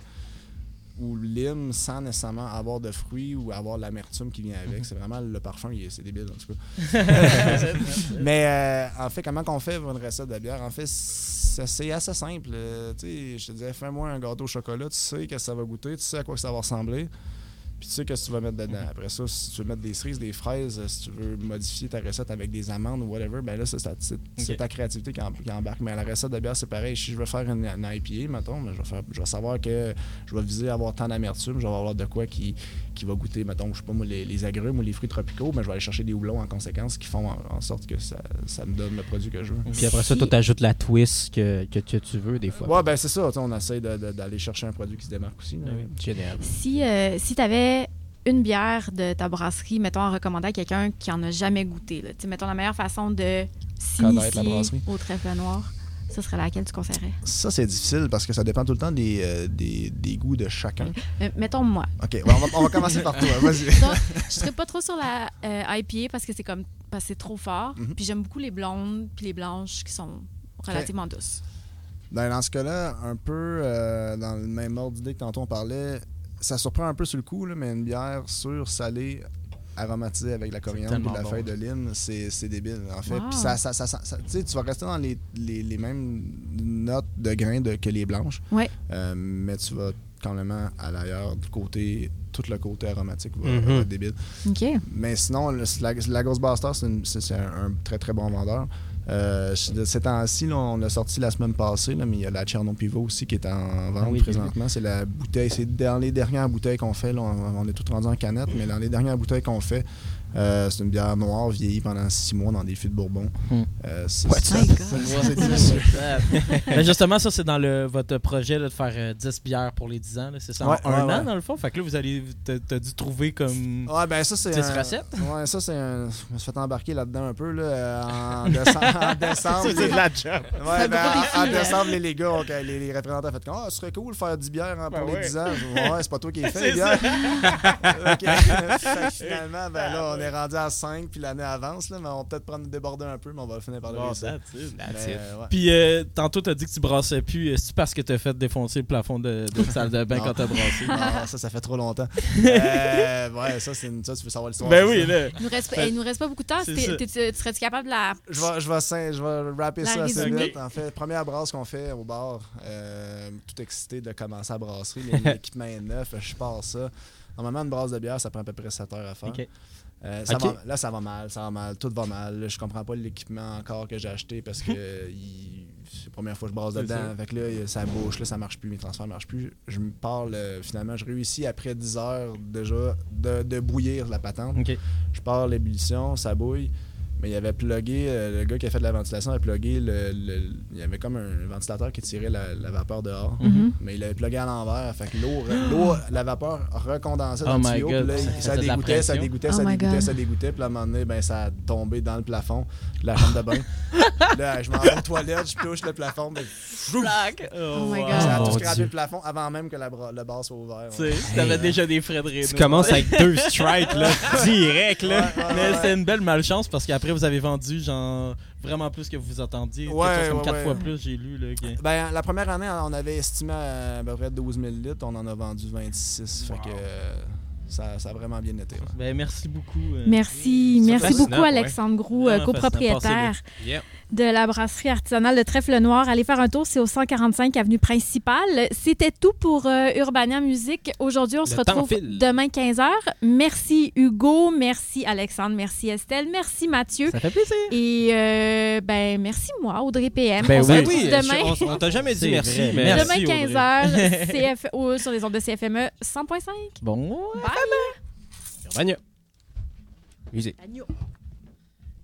Speaker 11: ou lime sans nécessairement avoir de fruits ou avoir l'amertume qui vient avec. C'est vraiment le parfum, c'est débile en tout cas. Mais euh, en fait, comment qu'on fait pour une recette de bière? En fait, c'est assez simple. Euh, je te disais, fais-moi un gâteau au chocolat, tu sais que ça va goûter, tu sais à quoi ça va ressembler. Puis tu sais que tu vas mettre dedans. Après ça, si tu veux mettre des cerises, des fraises, si tu veux modifier ta recette avec des amandes ou whatever, ben là, c'est ta, créativité qui, em- qui embarque. Mais la recette de bière, c'est pareil. Si je veux faire une, une IPA, mettons, ben, je, vais faire, je vais savoir que je vais viser à avoir tant d'amertume, je vais avoir de quoi qui, qui va goûter, mettons, je sais pas moi, les, les agrumes ou les fruits tropicaux, mais je vais aller chercher des houblons en conséquence qui font en, en sorte que ça, ça me donne le produit que je veux.
Speaker 3: Puis après ça, toi, t'ajoutes la twist que, que, que tu veux des fois.
Speaker 11: Ouais, ben c'est ça. On essaie d'aller chercher un produit qui se démarque aussi.
Speaker 3: Génial.
Speaker 2: Si, euh, si tu avais une bière de ta brasserie, mettons, à recommander à quelqu'un qui en a jamais goûté, là. Mettons, la meilleure façon de
Speaker 11: Connaître la
Speaker 2: s'initier
Speaker 11: brasserie.
Speaker 2: au trèfle noir, ce serait laquelle tu conseillerais?
Speaker 11: Ça, c'est difficile parce que ça dépend tout le temps des, euh, des, des goûts de chacun.
Speaker 2: Euh, mettons moi.
Speaker 11: OK, on, va, on va commencer par toi. Vas-y.
Speaker 2: Je serais pas trop sur la euh, IPA parce que c'est comme parce que c'est trop fort.
Speaker 11: Mhm.
Speaker 2: Puis j'aime beaucoup les blondes puis les blanches qui sont relativement douces.
Speaker 11: Ben, dans ce cas-là, un peu euh, dans le même ordre d'idée que tantôt on parlait, ça surprend un peu sur le coup, là, mais une bière sûre, salée, aromatisée avec la coriandre et de la
Speaker 4: bon.
Speaker 11: feuille de lime, c'est c'est débile, en fait.
Speaker 2: Wow.
Speaker 11: Puis ça, ça, ça, ça- ça- tu sais, tu vas rester dans les, les, les mêmes notes de grains de, que les blanches,
Speaker 2: Ouais.
Speaker 11: euh, mais tu vas quand même à l'ailleurs du côté, tout le côté aromatique va,
Speaker 3: Mhm.
Speaker 11: va être débile. Mais sinon, le- la, la Ghostbuster, c'est un très très bon vendeur. Euh, de ces temps-ci, là, on l'a sorti la semaine passée, là, mais il y a la Chernow Pivot aussi qui est en vente
Speaker 3: Ah oui,
Speaker 11: présentement. C'est la bouteille, c'est dans les dernières bouteilles qu'on fait. là, on, on est tout rendu en canette, mais dans les dernières bouteilles qu'on fait, euh, c'est une bière noire vieillie pendant six mois dans des fûts de Bourbon.
Speaker 4: Hmm.
Speaker 11: Euh, c'est c'est
Speaker 4: justement, ça, c'est dans le, votre projet là, de faire euh, 10 bières pour les 10 ans. C'est ça,
Speaker 11: Ouais,
Speaker 4: en un
Speaker 11: ouais,
Speaker 4: an,
Speaker 11: ouais.
Speaker 4: dans le fond? Fait que là, vous allez, t'as dû trouver comme...
Speaker 11: Ouais, ben ça, c'est.
Speaker 4: 10
Speaker 11: un-
Speaker 4: recettes?
Speaker 11: Ouais, ça, c'est un. Je me suis fait embarquer là-dedans un peu, là, euh, en décembre. en décembre les-
Speaker 4: la job.
Speaker 11: Ouais, ben, en,
Speaker 2: là.
Speaker 11: décembre, les, les gars, les, les représentants ont fait comme Ah, ce serait cool de faire 10 bières hein, pour
Speaker 4: Ben
Speaker 11: les
Speaker 4: ouais.
Speaker 11: 10 ans. Ouais, c'est pas toi qui les fais,
Speaker 4: C'est
Speaker 11: les bières. Ok. Fait que finalement, ben là, on est rendu à 5 puis l'année avance, là, mais on va peut-être prendre déborder un peu, mais on va finir par le réussir.
Speaker 4: Puis euh, tantôt, t'as dit que tu brassais plus. Est-ce parce que t'as fait défoncer le plafond de, de salle de bain quand t'as brassé?
Speaker 11: Non, ça, ça fait trop longtemps. Euh, ouais, ça, c'est une... ça, tu veux savoir l'histoire.
Speaker 4: ben oui, là.
Speaker 2: Il nous reste, il nous reste pas beaucoup de temps. Tu- Serais-tu capable de la.
Speaker 11: Je vais, je vais, je vais rapper ça assez vite. En fait, première brasse qu'on fait au bar, euh, tout excité de commencer à brasser. Les- L'équipement est neuf, je pars ça. Normalement, une brasse de bière, ça prend à peu près 7 heures à faire.
Speaker 4: Ok.
Speaker 11: Euh, ça
Speaker 3: Ok.
Speaker 11: va- là, ça va mal, ça va mal, tout va mal. Là, je comprends pas l'équipement encore que j'ai acheté parce que c'est la première fois que je brasse dedans. Fait que là, ça bouche, là, ça marche plus, mes transferts marchent plus. Je me parle, euh, finalement, je réussis après 10 heures déjà de, de bouillir la patente. Je pars l'ébullition, ça bouille. Mais il avait plugué, euh, le gars qui a fait de la ventilation a plugué, le, le- il y avait comme un ventilateur qui tirait la, la vapeur dehors.
Speaker 2: Mhm.
Speaker 11: Mais il avait plugué à l'envers. Fait que l'eau, l'eau, la vapeur recondensait dans
Speaker 4: Oh
Speaker 11: le tuyau.
Speaker 4: God,
Speaker 11: Puis là,
Speaker 4: ça
Speaker 11: dégoûtait, ça dégoûtait,
Speaker 2: Oh
Speaker 11: ça dégoûtait, ça dégoûtait. Puis à un moment donné, ben, ça a tombé dans le plafond de la chambre de bain. là, je m'en vais aux toilettes, je touche le plafond. ben,
Speaker 2: Oh my God.
Speaker 11: ça a tout scrapé le plafond avant même que la le bar soit ouvert.
Speaker 4: Tu
Speaker 11: ouais.
Speaker 4: déjà des frais de.
Speaker 3: Tu commences avec deux strikes, là, direct, là.
Speaker 11: Ouais, ouais,
Speaker 4: Mais
Speaker 11: ouais.
Speaker 4: c'était une belle malchance parce qu'après, vous avez vendu genre vraiment plus que vous vous attendiez.
Speaker 11: Ouais,
Speaker 4: Quelque chose comme
Speaker 11: ouais,
Speaker 4: 4
Speaker 11: ouais.
Speaker 4: fois plus, j'ai lu. Là, que-
Speaker 11: Ben, la première année, on avait estimé à, à peu près 12 000 litres. On en a vendu 26. Fait que. Ça, ça a vraiment bien été. ouais.
Speaker 4: Ben, merci beaucoup. euh,
Speaker 2: Merci, merci beaucoup
Speaker 3: ouais.
Speaker 2: Alexandre Groux, euh, copropriétaire
Speaker 3: Yeah.
Speaker 2: de la brasserie artisanale de Trèfle Noir. Allez faire un tour, c'est au 145 avenue principale. C'était tout pour euh, Urbania Musique. Aujourd'hui, on se
Speaker 3: Le
Speaker 2: retrouve demain 15h. Merci Hugo, merci Alexandre, merci Estelle, merci Mathieu.
Speaker 4: Ça fait plaisir.
Speaker 2: Et euh, ben merci moi, Audrey PM.
Speaker 4: Ben
Speaker 2: on se
Speaker 4: oui.
Speaker 2: Retrouve
Speaker 3: oui,
Speaker 2: demain.
Speaker 3: je- on, on t'a jamais dit merci,
Speaker 4: Merci,
Speaker 2: Demain
Speaker 4: Audrey.
Speaker 2: 15h CF, ou sur les ondes de CFME 100.5.
Speaker 4: Bon, ouais.
Speaker 2: Bye!
Speaker 3: Urbania. Musique.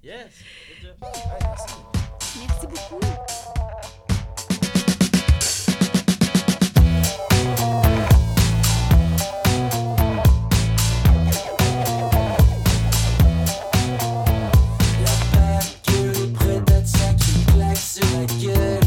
Speaker 4: Yes.
Speaker 2: Merci beaucoup. la.